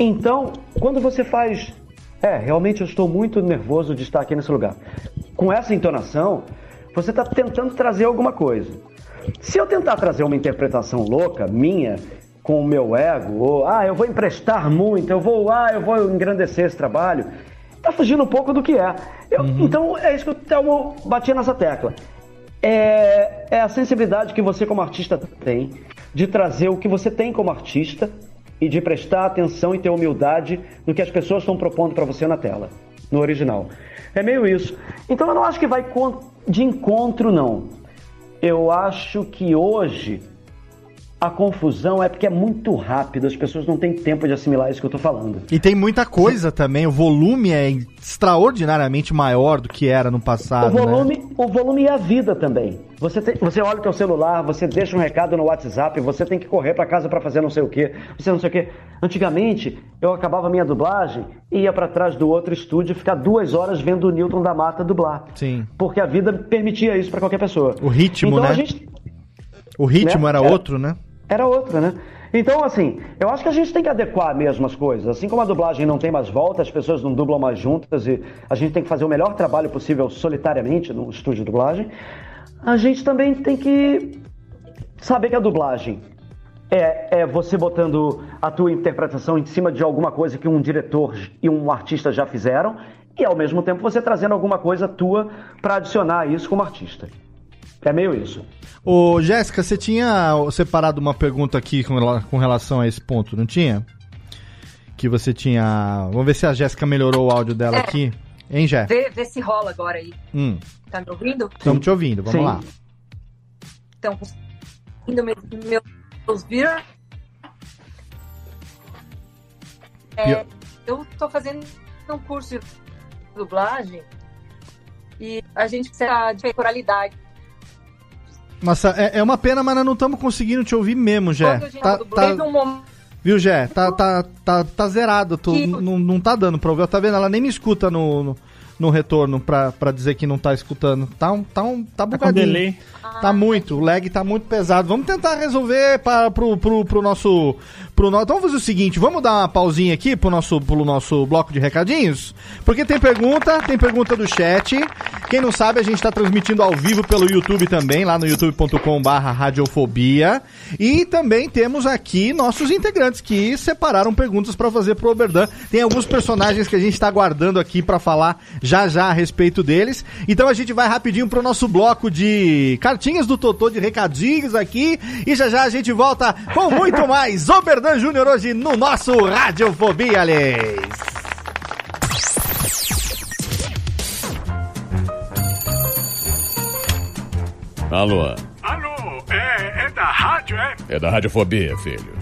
Então, quando você faz. É, realmente eu estou muito nervoso de estar aqui nesse lugar. Com essa entonação, você está tentando trazer alguma coisa. Se eu tentar trazer uma interpretação louca, minha, com o meu ego, ou ah, eu vou emprestar muito, eu vou, ah, eu vou engrandecer esse trabalho, tá fugindo um pouco do que é. Eu, Então é isso que o Thelmo batia nessa tecla. É, é a sensibilidade que você, como artista, tem de trazer o que você tem como artista e de prestar atenção e ter humildade no que as pessoas estão propondo para você na tela, no original. É meio isso. Então eu não acho que vai de encontro, não. Eu acho que hoje a confusão é porque é muito rápido, as pessoas não têm tempo de assimilar isso que eu tô falando. E tem muita coisa também, o volume é extraordinariamente maior do que era no passado. o volume, né? o volume e a vida também. Você, tem- você olha o teu celular, você deixa um recado no WhatsApp, você tem que correr para casa para fazer não sei o quê, você não sei o quê. Antigamente, eu acabava minha dublagem, ia para trás do outro estúdio ficar duas horas vendo o Newton da Mata dublar. Sim. Porque a vida permitia isso para qualquer pessoa. O ritmo, então, né? Gente, O ritmo né? era Era- outro, né? Era outra, né? Então, assim, eu acho que a gente tem que adequar mesmo as coisas. Assim como a dublagem não tem mais volta, as pessoas não dublam mais juntas e a gente tem que fazer o melhor trabalho possível solitariamente no estúdio de dublagem, a gente também tem que saber que a dublagem é, é você botando a tua interpretação em cima de alguma coisa que um diretor e um artista já fizeram e, ao mesmo tempo, você trazendo alguma coisa tua para adicionar isso como artista. É meio isso. Ô, Jéssica, você tinha separado uma pergunta aqui com, com relação a esse ponto, não tinha? Que você tinha. Vamos ver se a Jéssica melhorou o áudio dela É. aqui. Hein, Jé? Vê, vê se rola agora aí. Hum, Tá me ouvindo? estamos te ouvindo, vamos Sim. lá. Então, conseguindo me- me- meus vir. É, eu tô fazendo um curso de dublagem e a gente precisa de oralidade. Nossa, é, é uma pena, mas nós não estamos conseguindo te ouvir mesmo, Jé. Tá, tá- teve um Viu, Jé? Tá, tá, tá, tá zerado. tô- Que- não, não tá dando pra ouvir. Tá vendo? Ela nem me escuta no, no, no retorno pra, pra dizer que não tá escutando. Tá, um, tá, um, tá Tá com bugadinho. delay. Tá muito, o lag tá muito pesado. Vamos tentar resolver para, pro, pro, pro nosso. Pro no... Então vamos fazer o seguinte: vamos dar uma pausinha aqui pro nosso, pro nosso bloco de recadinhos? Porque tem pergunta, tem pergunta do chat. Quem não sabe, a gente tá transmitindo ao vivo pelo YouTube também, lá no youtube.com/barra radiofobia. E também temos aqui nossos integrantes que separaram perguntas para fazer pro Oberdan. Tem alguns personagens que a gente tá guardando aqui para falar já já a respeito deles. Então a gente vai rapidinho pro nosso bloco de cartinhas do Totô, de recadinhos aqui. E já já a gente volta com muito mais Oberdan Júnior hoje no nosso Radiofobia, Alex. Alô, Alô, é, é da rádio, é? é da Radiofobia, filho.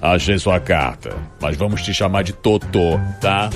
Achei sua carta, mas vamos te chamar de Totô, tá?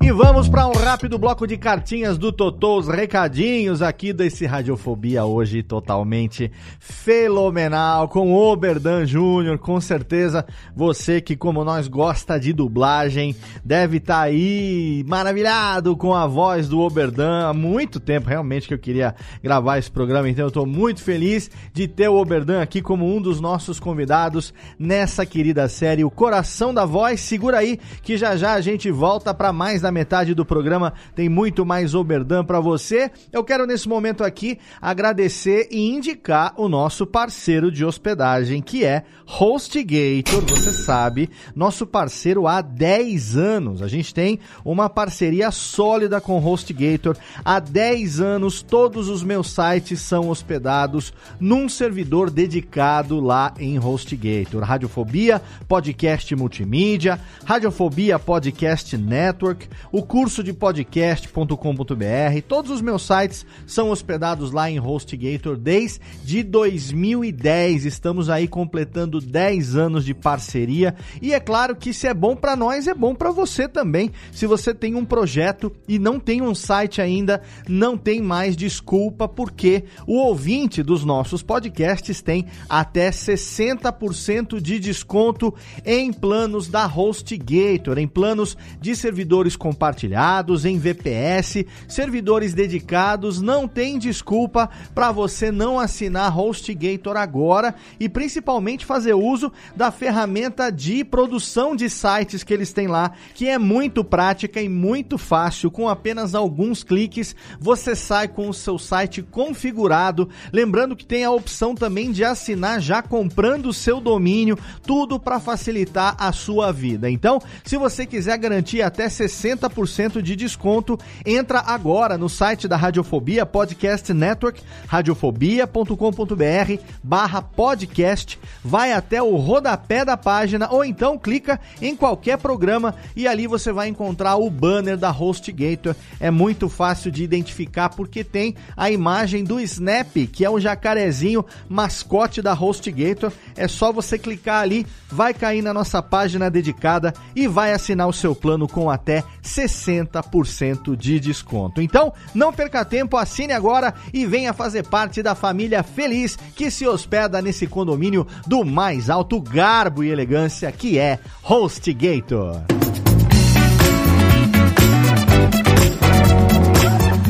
E vamos para um rápido bloco de cartinhas do Totô, os recadinhos aqui desse Radiofobia hoje totalmente fenomenal, com Oberdan Júnior, com certeza você que como nós gosta de dublagem, deve estar aí maravilhado com a voz do Oberdan, há muito tempo realmente que eu queria gravar esse programa, então eu tô muito feliz de ter o Oberdan aqui como um dos nossos convidados nessa querida série O Coração da Voz, segura aí que já já a gente volta para mais da metade do programa programa tem muito mais Oberdan para você. Eu quero nesse momento aqui agradecer e indicar o nosso parceiro de hospedagem, que é HostGator, você sabe, nosso parceiro há 10 anos. A gente tem uma parceria sólida com HostGator. Há 10 anos, todos os meus sites são hospedados num servidor dedicado lá em HostGator. Radiofobia, podcast multimídia, Radiofobia Podcast Network, o curso de podcast.com.br. Todos os meus sites são hospedados lá em HostGator desde 2010. Estamos aí completando 10 anos de parceria e é claro que se é bom para nós, é bom para você também. Se você tem um projeto e não tem um site ainda, não tem mais desculpa, porque o ouvinte dos nossos podcasts tem até 60% de desconto em planos da HostGator, em planos de servidores compartilhados, em VPS, servidores dedicados. Não tem desculpa para você não assinar HostGator agora e principalmente fazer uso da ferramenta de produção de sites que eles têm lá, que é muito prática e muito fácil. Com apenas alguns cliques, você sai com o seu site configurado. Lembrando que tem a opção também de assinar já comprando o seu domínio, tudo para facilitar a sua vida. Então, se você quiser garantir até 60% de desconto, entra agora no site da Radiofobia Podcast Network, radiofobia.com.br barra podcast, vai até o rodapé da página ou então clica em qualquer programa e ali você vai encontrar o banner da HostGator. É muito fácil de identificar porque tem a imagem do Snap, que é o jacarezinho mascote da HostGator. É só você clicar ali, vai cair na nossa página dedicada e vai assinar o seu plano com até 60% de desconto. Então, não perca tempo, assine agora e venha fazer parte da família feliz que se hospeda nesse condomínio do mais alto garbo e elegância que é HostGator.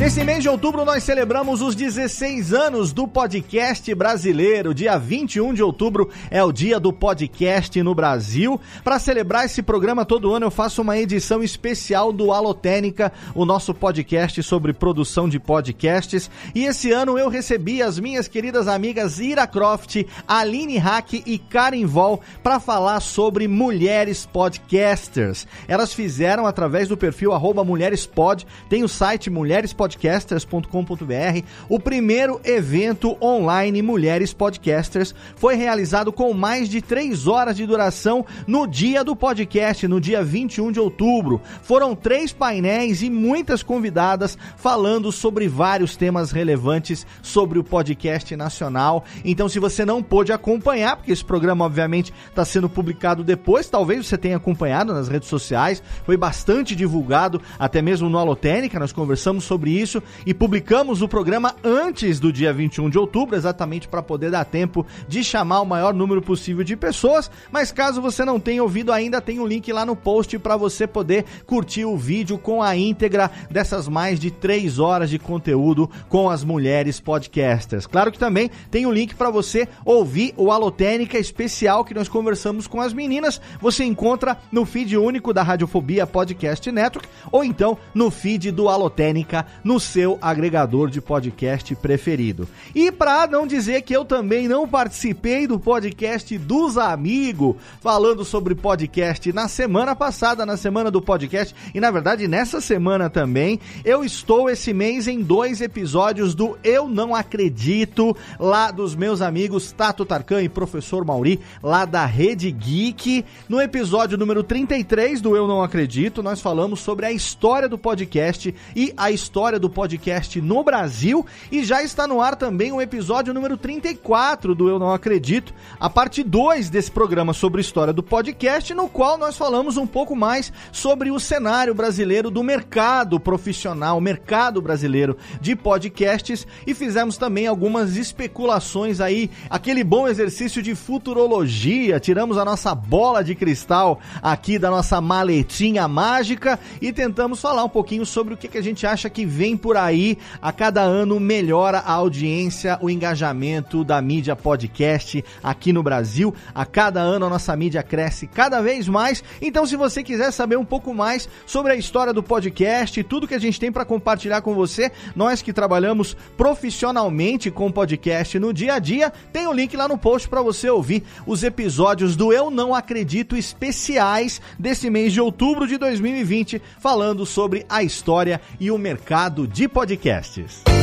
Nesse mês de outubro, nós celebramos os 16 anos do podcast brasileiro. Dia 21 de outubro é o dia do podcast no Brasil. Para celebrar esse programa todo ano, eu faço uma edição especial do Alotênica, o nosso podcast sobre produção de podcasts. E esse ano eu recebi as minhas queridas amigas Ira Croft, Aline Hack e Karen Vol para falar sobre mulheres podcasters. Elas fizeram através do perfil mulherespod, tem o site Mulheres podcasters.com.br, o primeiro evento online Mulheres Podcasters foi realizado com mais de três horas de duração no dia do podcast, no dia 21 de outubro. Foram três painéis e muitas convidadas falando sobre vários temas relevantes sobre o podcast nacional. Então, se você não pôde acompanhar, porque esse programa, obviamente, está sendo publicado depois, talvez você tenha acompanhado nas redes sociais, foi bastante divulgado, até mesmo no Alotênica, nós conversamos sobre isso isso e publicamos o programa antes do dia 21 de outubro, exatamente para poder dar tempo de chamar o maior número possível de pessoas. Mas caso você não tenha ouvido ainda, tem o um link lá no post para você poder curtir o vídeo com a íntegra dessas mais de três horas de conteúdo com as mulheres podcasters. Claro que também tem o um link para você ouvir o Alotênica especial que nós conversamos com as meninas. Você encontra no feed único da Radiofobia Podcast Network ou então no feed do Alotênica no seu agregador de podcast preferido. E para não dizer que eu também não participei do podcast dos amigos, falando sobre podcast na semana passada, na semana do podcast, e na verdade nessa semana também, eu estou esse mês em dois episódios do Eu Não Acredito, lá dos meus amigos Tato Tarkan e Professor Mauri, lá da Rede Geek. No episódio número 33 do Eu Não Acredito, nós falamos sobre a história do podcast e a história do podcast no Brasil. E já está no ar também o episódio número 34 do Eu Não Acredito, a parte 2 desse programa sobre história do podcast, no qual nós falamos um pouco mais sobre o cenário brasileiro do mercado profissional, mercado brasileiro de podcasts. E fizemos também algumas especulações aí, aquele bom exercício de futurologia, tiramos a nossa bola de cristal aqui da nossa maletinha mágica e tentamos falar um pouquinho sobre o que, que a gente acha que vem vem por aí. A cada ano melhora a audiência, o engajamento da mídia podcast aqui no Brasil. A cada ano a nossa mídia cresce cada vez mais. Então, se você quiser saber um pouco mais sobre a história do podcast e tudo que a gente tem para compartilhar com você, nós que trabalhamos profissionalmente com podcast no dia a dia, tem o um link lá no post para você ouvir os episódios do Eu Não Acredito especiais desse mês de outubro de 2020, falando sobre a história e o mercado de podcasts.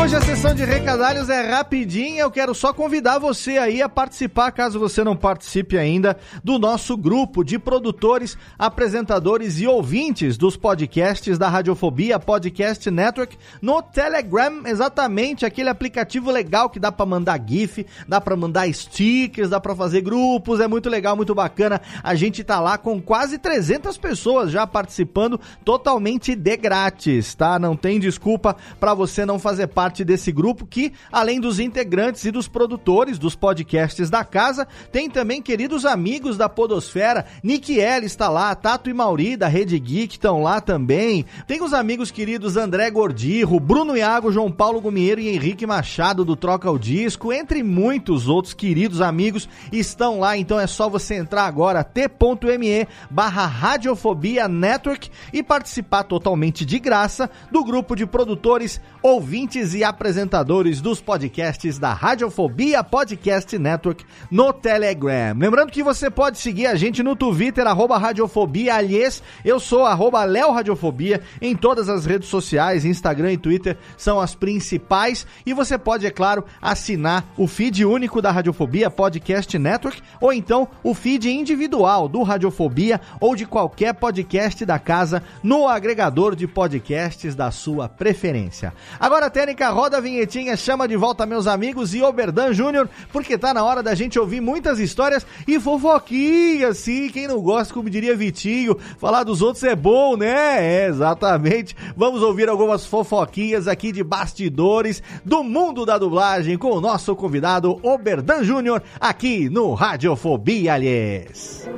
Hoje a sessão de recadários é rapidinha. Eu quero só convidar você aí a participar, caso você não participe ainda, do nosso grupo de produtores, apresentadores e ouvintes dos podcasts da Radiofobia Podcast Network no Telegram, exatamente aquele aplicativo legal que dá para mandar GIF, dá para mandar stickers, dá para fazer grupos, é muito legal, muito bacana. A gente tá lá com quase 300 pessoas já participando totalmente de grátis, tá? Não tem desculpa para você não fazer parte parte desse grupo que, além dos integrantes e dos produtores dos podcasts da casa, tem também queridos amigos da Podosfera. Nick L está lá, Tato e Mauri da Rede Geek estão lá também. Tem os amigos queridos André Gordirro, Bruno Iago, João Paulo Gumieiro e Henrique Machado do Troca o Disco, entre muitos outros queridos amigos estão lá. Então é só você entrar agora t.me barra Radiofobia Network e participar totalmente de graça do grupo de produtores, ouvintes e e apresentadores dos podcasts da Radiofobia Podcast Network no Telegram. Lembrando que você pode seguir a gente no Twitter, arroba Radiofobia. Aliás, eu sou arroba Léo Radiofobia em todas as redes sociais, Instagram e Twitter são as principais. E você pode, é claro, assinar o feed único da Radiofobia Podcast Network ou então o feed individual do Radiofobia ou de qualquer podcast da casa no agregador de podcasts da sua preferência. Agora, Técnica, roda a vinhetinha, chama de volta meus amigos e Oberdan Júnior, porque tá na hora da gente ouvir muitas histórias e fofoquinhas, sim, quem não gosta, como diria Vitinho, falar dos outros é bom, né? É, exatamente. Vamos ouvir algumas fofoquinhas aqui de bastidores do mundo da dublagem com o nosso convidado Oberdan Júnior, aqui no Radiofobia, aliás.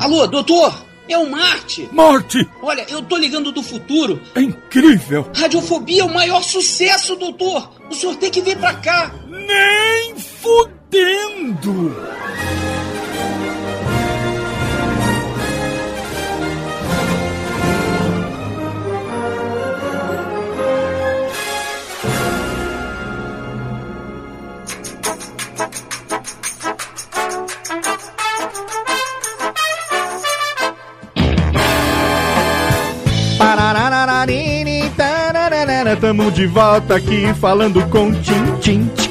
Alô, doutor! É o Marte! Marte! Olha, eu tô ligando do futuro. É incrível! Radiofobia é o maior sucesso, doutor! O senhor tem que vir pra cá! Nem fudendo! Tamo de volta aqui falando com Tim Tim Tiquiriririm.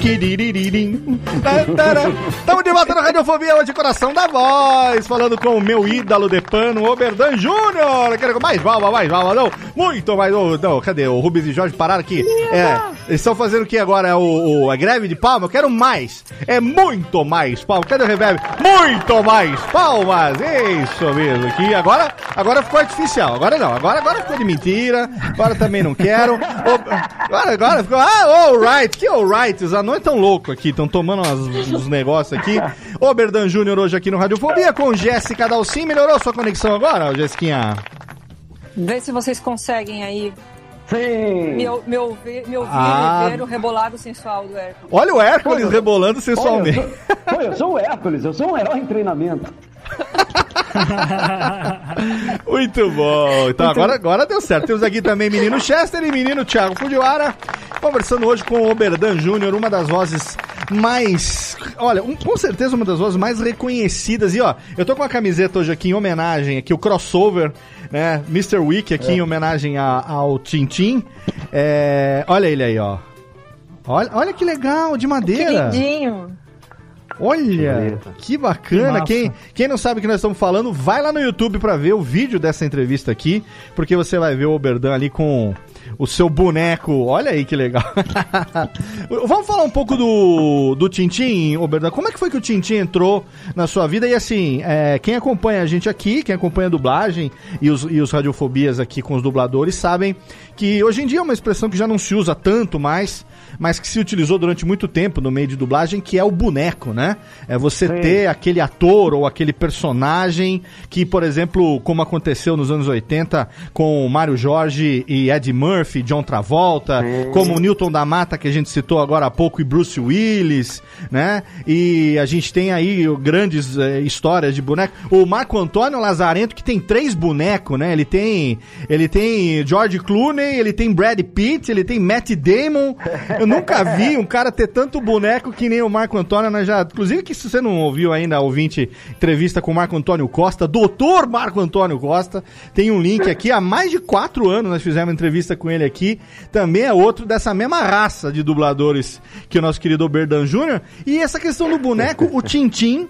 Tamo de volta na Radiofobia hoje, coração da voz, falando com o meu ídolo de pano, Oberdan Júnior. Quero mais valva, mais valva, não? Muito mais. Oh, não, cadê? O Rubens e Jorge pararam aqui. É, eles estão fazendo o que agora? É o, o, a greve de palma? Eu quero mais. É muito mais palmas. Cadê o reverb? Muito mais palmas. Isso mesmo. Aqui agora, agora ficou artificial. Agora não. Agora, agora ficou de mentira. Agora também não quero. [LAUGHS] Agora, agora ficou. Ah, alright. Que alright. Os anões tão loucos aqui. Estão tomando umas, uns negócios aqui. Oberdan Júnior hoje aqui no Radiofobia com Jéssica Dalcin. Melhorou sua conexão agora, Jéssiquinha? Vê se vocês conseguem aí Sim. me, me ouvir, me ouvir Ah. ver o rebolado sensual do Hércules. Olha o Hércules rebolando sensualmente. Olha, eu sou, Olha, eu sou o Hércules, eu sou um herói em treinamento. [LAUGHS] Muito bom. Então agora, agora deu certo. Temos aqui também menino Chester e menino Thiago Fujiwara, conversando hoje com o Oberdan Júnior, uma das vozes mais. Olha, um- com certeza uma das vozes mais reconhecidas. E ó, eu tô com a camiseta hoje aqui em homenagem, aqui o crossover, né? Mr. Wick aqui em homenagem a- ao Tintin. É, olha ele aí, ó. Olha, olha que legal, de madeira. Queridinho. Olha, que bacana. Que quem, quem não sabe o que nós estamos falando, vai lá no YouTube pra ver o vídeo dessa entrevista aqui, porque você vai ver o Oberdan ali com o seu boneco. Olha aí que legal. [LAUGHS] Vamos falar um pouco do, do Tintim, Oberdan. Como é que foi que o Tintim entrou na sua vida? E assim, é, quem acompanha a gente aqui, quem acompanha a dublagem e os, e os radiofobias aqui com os dubladores, sabem que hoje em dia é uma expressão que já não se usa tanto mais, mas que se utilizou durante muito tempo no meio de dublagem, que é o boneco, né? É você Sim. ter aquele ator ou aquele personagem que, por exemplo, como aconteceu nos anos 80 com Mário Jorge e Ed Murphy, John Travolta, Sim. como o Newton da Mata, que a gente citou agora há pouco, e Bruce Willis, né? E a gente tem aí grandes é, histórias de boneco. O Marco Antônio Lazarento, que tem três bonecos, né? Ele tem, ele tem George Clooney, ele tem Brad Pitt, ele tem Matt Damon. Eu nunca vi um cara ter tanto boneco que nem o Marco Antônio, né? Já, inclusive que se você não ouviu ainda, ouvinte, entrevista com o Marco Antônio Costa, doutor Marco Antônio Costa, tem um link aqui, há mais de quatro anos nós fizemos entrevista com ele aqui, também é outro dessa mesma raça de dubladores que o nosso querido Oberdan Júnior, e essa questão do boneco, o Tintim,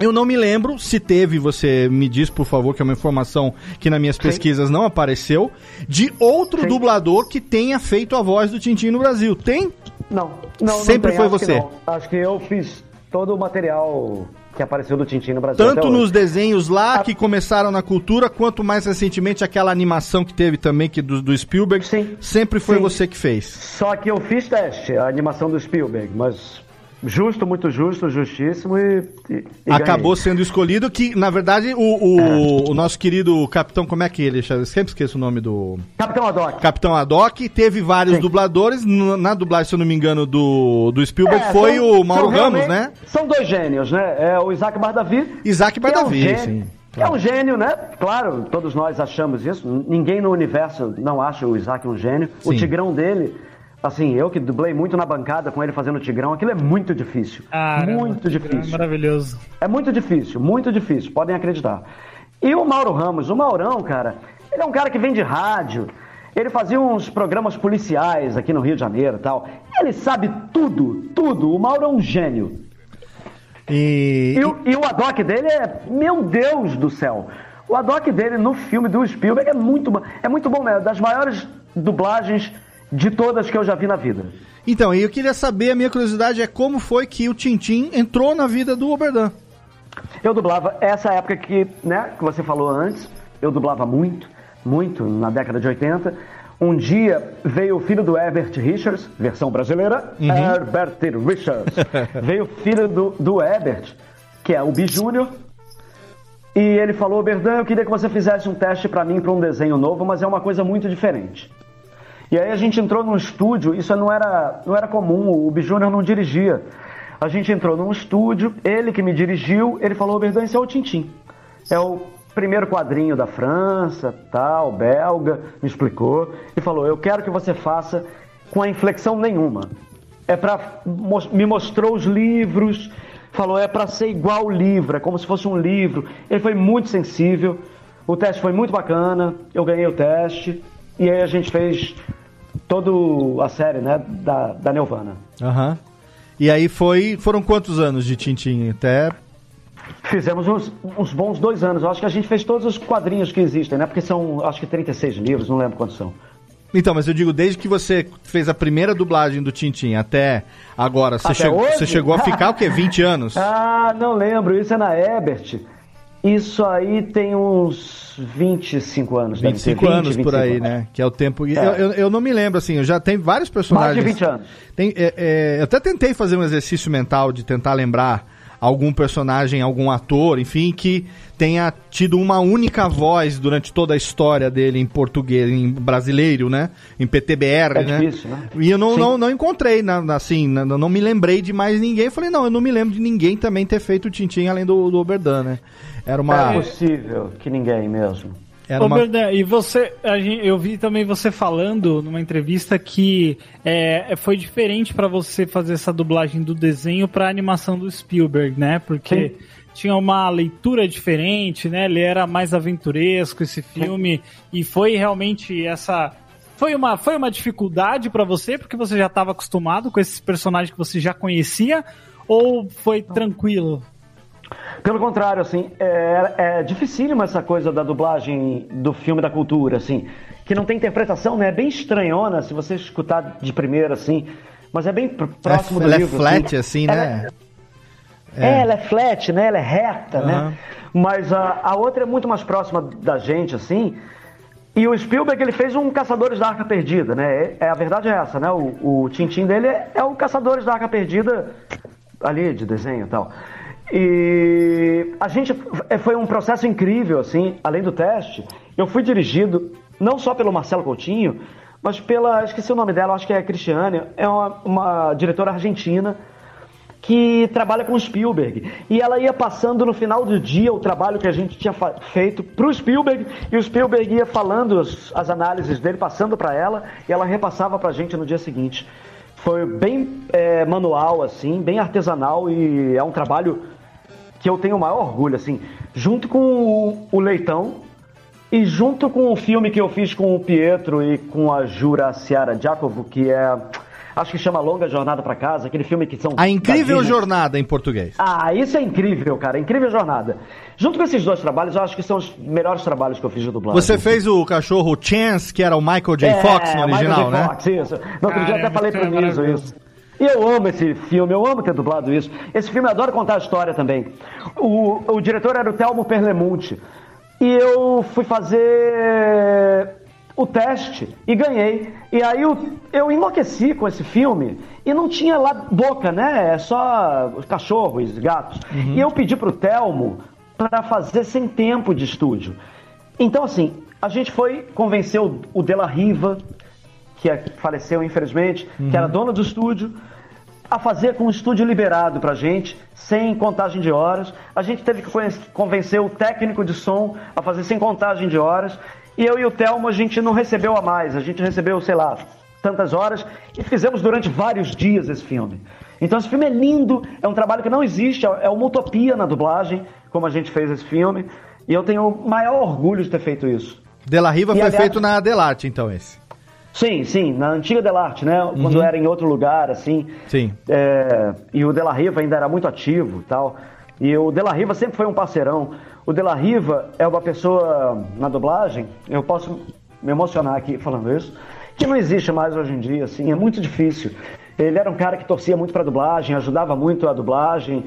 eu não me lembro se teve, você me diz, por favor, que é uma informação que nas minhas Sim. pesquisas não apareceu, de outro Sim. dublador que tenha feito a voz do Tintin no Brasil. Tem? Não, não Sempre não foi você. Que Acho que eu fiz todo o material que apareceu do Tintin no Brasil. Tanto nos desenhos lá a... que começaram na cultura, quanto mais recentemente aquela animação que teve também que do, do Spielberg. Sim. Sempre foi Sim. você que fez. Só que eu fiz teste, a animação do Spielberg, mas Justo, muito justo, justíssimo e. e Acabou ganhei. sendo escolhido que, na verdade, o, o, é. o, nosso querido capitão, como é que ele chama? Sempre esqueço o nome do. Capitão Haddock. Capitão Haddock teve vários Sim. dubladores. Na dublagem, se eu não me engano, do, do Spielberg é, foi são, o Mauro Ramos, né? São dois gênios, né? É o Isaac Bardavi. Isaac Bardavi, é um sim. É um gênio, né? Claro, todos nós achamos isso. Ninguém no universo não acha o Isaac um gênio. Sim. O Tigrão dele Assim, eu que dublei muito na bancada com ele fazendo Tigrão, aquilo é muito difícil. Muito difícil. É maravilhoso. É muito difícil, muito difícil, podem acreditar. E o Mauro Ramos, o Maurão, cara, ele é um cara que vem de rádio. Ele fazia uns programas policiais aqui no Rio de Janeiro e tal. Ele sabe tudo, tudo. O Mauro é um gênio. E, e, o, e o Adoc dele é, meu Deus do céu. O Adoc dele no filme do Spielberg é muito, é muito bom, né? Das maiores dublagens de todas que eu já vi na vida. Então, eu queria saber, a minha curiosidade é como foi que o Tintim entrou na vida do Oberdan. Eu dublava essa época que, né, que você falou antes, eu dublava muito, muito, na década de 80. Um dia veio o filho do Herbert Richards, versão brasileira, uhum. Herbert Richards. [LAUGHS] veio o filho do, do Herbert, que é o B Júnior, e ele falou, Berdan, eu queria que você fizesse um teste para mim para um desenho novo, mas é uma coisa muito diferente. E aí a gente entrou num estúdio, isso não era, não era comum, o Bijúnior não dirigia. A gente entrou num estúdio, ele que me dirigiu, ele falou, Berdan, esse é o Tintim. É o primeiro quadrinho da França, tal, belga, me explicou. E falou, eu quero que você faça com a inflexão nenhuma. É para me mostrou os livros, falou, é para ser igual o livro, é como se fosse um livro. Ele foi muito sensível, o teste foi muito bacana, eu ganhei o teste. E aí a gente fez toda a série, né, da, da Nelvana. Aham. Uhum. E aí foi, foram quantos anos de Tintin? Até... Fizemos uns, uns, bons dois anos. Eu acho que a gente fez todos os quadrinhos que existem, né? Porque são, acho que 36 livros, não lembro quantos são. Então, mas eu digo, desde que você fez a primeira dublagem do Tintin até agora, você, chegou, você chegou a ficar o quê? 20 [LAUGHS] anos? ah, não lembro. Isso é na Ebert. Isso aí tem uns 25 anos. 25 20, anos por aí, anos. né? Que é o tempo. É. Eu, eu, eu, não me lembro, assim, eu já tenho vários personagens. Mais de 20 anos. Tem, é, é, eu até tentei fazer um exercício mental de tentar lembrar algum personagem, algum ator, enfim, que tenha tido uma única voz durante toda a história dele em português, em brasileiro, né? Em PTBR, é né? Difícil, né? E eu não, não, não encontrei, assim, não, não me lembrei de mais ninguém. Eu falei, não, eu não me lembro de ninguém também ter feito o Tintin além do, do Oberdan, né? Era uma. É possível que ninguém mesmo. Era uma... Berdan, e você, gente, eu vi também você falando numa entrevista que é, foi diferente para você fazer essa dublagem do desenho para animação do Spielberg, né? Porque Sim. tinha uma leitura diferente, né? Ele era mais aventuresco esse filme Sim. e foi realmente essa foi uma, foi uma dificuldade para você porque você já estava acostumado com esses personagens que você já conhecia ou foi tranquilo? Pelo contrário, assim, é, é dificílima essa coisa da dublagem do filme da cultura, assim, que não tem interpretação, né? É bem estranhona se você escutar de primeira, assim. Mas é bem pr- próximo É- do ela é livro. flat, assim, Ela né? É, é, ela é flat, né? Ela é reta, Aham. né? Mas a, a outra é muito mais próxima da gente, assim. E o Spielberg, ele fez um Caçadores da Arca Perdida, né? É, é- a verdade é essa, né? O, o Tintim dele é, é o Caçadores da Arca Perdida ali, de desenho e tal. E a gente é, foi um processo incrível, assim, além do teste. Eu fui dirigido não só pelo Marcelo Coutinho, mas pela, esqueci o nome dela, acho que é a Cristiane, é uma, uma diretora argentina que trabalha com o Spielberg. E ela ia passando no final do dia o trabalho que a gente tinha feito pro Spielberg, e o Spielberg ia falando as, as análises dele, passando para ela, e ela repassava pra gente no dia seguinte. Foi bem é, manual, assim, bem artesanal, e é um trabalho que eu tenho o maior orgulho, assim, junto com o, o Leitão e junto com o filme que eu fiz com o Pietro e com a Jura Ciara Giacomo, que é, acho que chama Longa Jornada pra Casa, aquele filme que são... A Incrível Disney. Jornada em português. Ah, isso é incrível, cara, incrível jornada. Junto com esses dois trabalhos, eu acho que são os melhores trabalhos que eu fiz de dublagem. Você fez o cachorro Chance, que era o Michael J. É, Fox no Michael original, J. né? Fox, isso. No outro dia até é falei pro Niso isso. E eu amo esse filme, eu amo ter dublado isso. Esse filme eu adoro contar a história também. O, o diretor era o Telmo Perlemonte. E eu fui fazer o teste e ganhei. E aí eu, eu enlouqueci com esse filme e não tinha lá boca, né? É só os cachorros, gatos. E eu pedi pro Telmo para fazer sem tempo de estúdio. Então, assim, a gente foi convencer o, o De La Riva, que é- faleceu infelizmente, que era dono do estúdio, a fazer com o estúdio liberado pra gente, sem contagem de horas. A gente teve que convencer o técnico de som a fazer sem contagem de horas. E eu e o Telmo, a gente não recebeu a mais, a gente recebeu, sei lá, tantas horas e fizemos durante vários dias esse filme. Então esse filme é lindo, é um trabalho que não existe, é é uma utopia na dublagem, como a gente fez esse filme. E eu tenho o maior orgulho de ter feito isso. De La Riva E, foi aliás- feito na Delarte, então, esse. Sim, sim, na antiga Delarte, né? Quando era em outro lugar, assim. Sim. É, e o De La Riva ainda era muito ativo e tal. E o De La Riva sempre foi um parceirão. O De La Riva é uma pessoa na dublagem, eu posso me emocionar aqui falando isso, que não existe mais hoje em dia, assim, é muito difícil. Ele era um cara que torcia muito pra dublagem, ajudava muito a dublagem.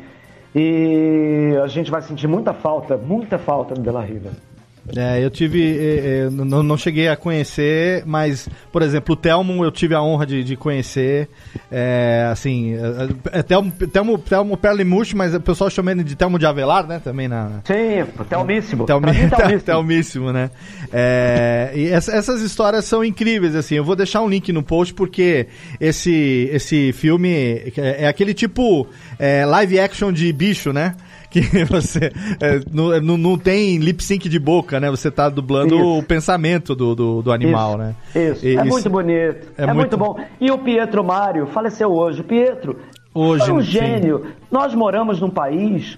E a gente vai sentir muita falta, muita falta do De La Riva. É, eu tive. eh, eh, não, não cheguei a conhecer, mas, por exemplo, o Telmo eu tive a honra de, de conhecer. É, assim, é, é Telmo, Telmo, Telmo Perlimush, mas o pessoal chama ele de Telmo de Avelar, né? Também na. Sim, Telmíssimo. Telmi, [LAUGHS] Telmíssimo. Telmíssimo, né? É, e essa- essas histórias são incríveis, assim. Eu vou deixar um link no post porque esse, esse filme é, é aquele tipo é, live action de bicho, né? Que [LAUGHS] você é, não, não, não tem lip sync de boca, né? Você tá dublando Isso. o pensamento do, do, do animal, Isso, né? Isso, E é muito bonito. é É, muito- muito... bom. E o Pietro Mário faleceu hoje. Pietro Hoje, foi um sim. gênio. Nós moramos num país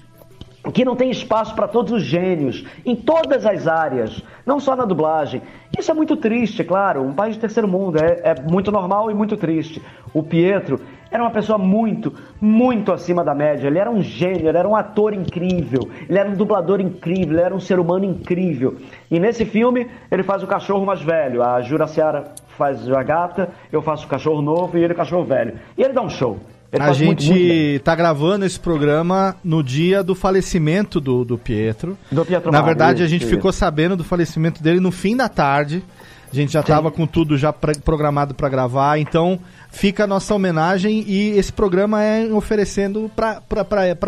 que não tem espaço para todos os gênios, em todas as áreas, não só na dublagem. Isso é muito triste, claro. Um país de terceiro mundo é, é muito normal e muito triste. O Pietro era uma pessoa muito, muito acima da média. Ele era um gênio, ele era um ator incrível, ele era um dublador incrível, ele era um ser humano incrível. E nesse filme, ele faz o cachorro mais velho. A Jura Seara faz a gata, eu faço o cachorro novo e ele o cachorro velho. E ele dá um show. Ele A gente muito bem. tá gravando esse programa no dia do falecimento do, do Pietro. Do Pietro Na Mário, verdade, a gente isso. ficou sabendo do falecimento dele no fim da tarde. A gente já tava com tudo já programado para gravar, então fica a nossa homenagem e esse programa é oferecendo para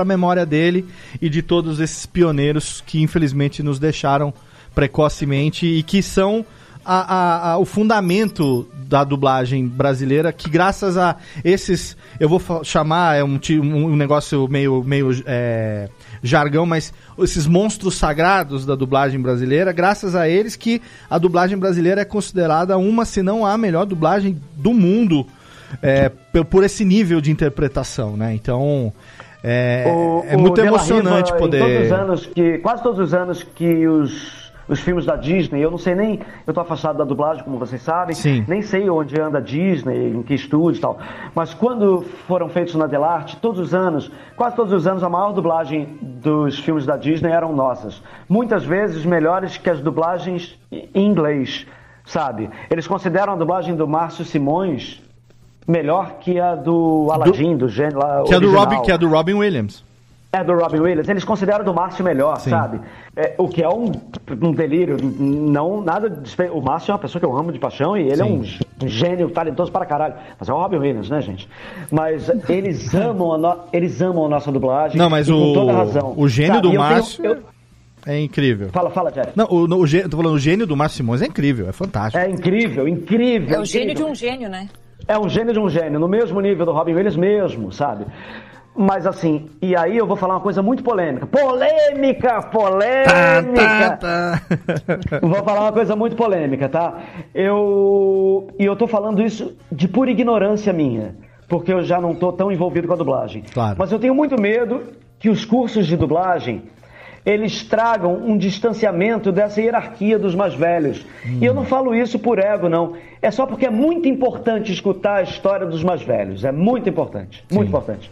a memória dele e de todos esses pioneiros que infelizmente nos deixaram precocemente e que são a- a- a- o fundamento da dublagem brasileira, que graças a esses, eu vou chamar, é um, um, negócio meio, meio é, jargão, mas esses monstros sagrados da dublagem brasileira, graças a eles que a dublagem brasileira é considerada uma, se não a melhor dublagem do mundo, é, por esse nível de interpretação, né? Então, é, O- é muito emocionante Riva, poder... Todos os anos que, quase todos os anos que os, os filmes da Disney, eu não sei nem, eu tô afastado da dublagem, como vocês sabem, Sim. nem sei onde anda a Disney, em que estúdio e tal, mas quando foram feitos na Delarte, todos os anos, quase todos os anos, a maior dublagem dos filmes da Disney eram nossas. Muitas vezes melhores que as dublagens em inglês. sabe? Eles consideram a dublagem do Márcio Simões melhor que a do Aladdin, do, gênio lá. Que é, do. Robin, que é do Robin Williams. É do Robin Williams. Eles consideram do Márcio melhor, Sim. sabe? É, o que é um, um delírio. Não, nada. despe- O Márcio é uma pessoa que eu amo de paixão e ele é um gê- um gênio talentoso para caralho. Mas é o Robin Williams, né, gente? Mas eles [LAUGHS] amam a, no- eles amam a nossa dublagem. Não, mas com o, toda razão. o gênio sabe? do tenho- Márcio eu- é incrível. Fala, fala, Jeff. Não, o, no- o, gê- tô falando, o gênio do Márcio Simões é incrível, é fantástico. É incrível, incrível. É o gênio de incrível. um gênio, né? É um gênio de um gênio, no mesmo nível do Robin Williams mesmo, sabe? Mas assim, e aí eu vou falar uma coisa muito polêmica. Polêmica, polêmica! Tá, [LAUGHS] Vou falar uma coisa muito polêmica, tá? Eu. E eu tô falando isso de pura ignorância minha. Porque eu já não tô tão envolvido com a dublagem. Claro. Mas eu tenho muito medo que os cursos de dublagem eles tragam um distanciamento dessa hierarquia dos mais velhos. E eu não falo isso por ego, não. É só porque é muito importante escutar a história dos mais velhos. É muito importante. Muito importante.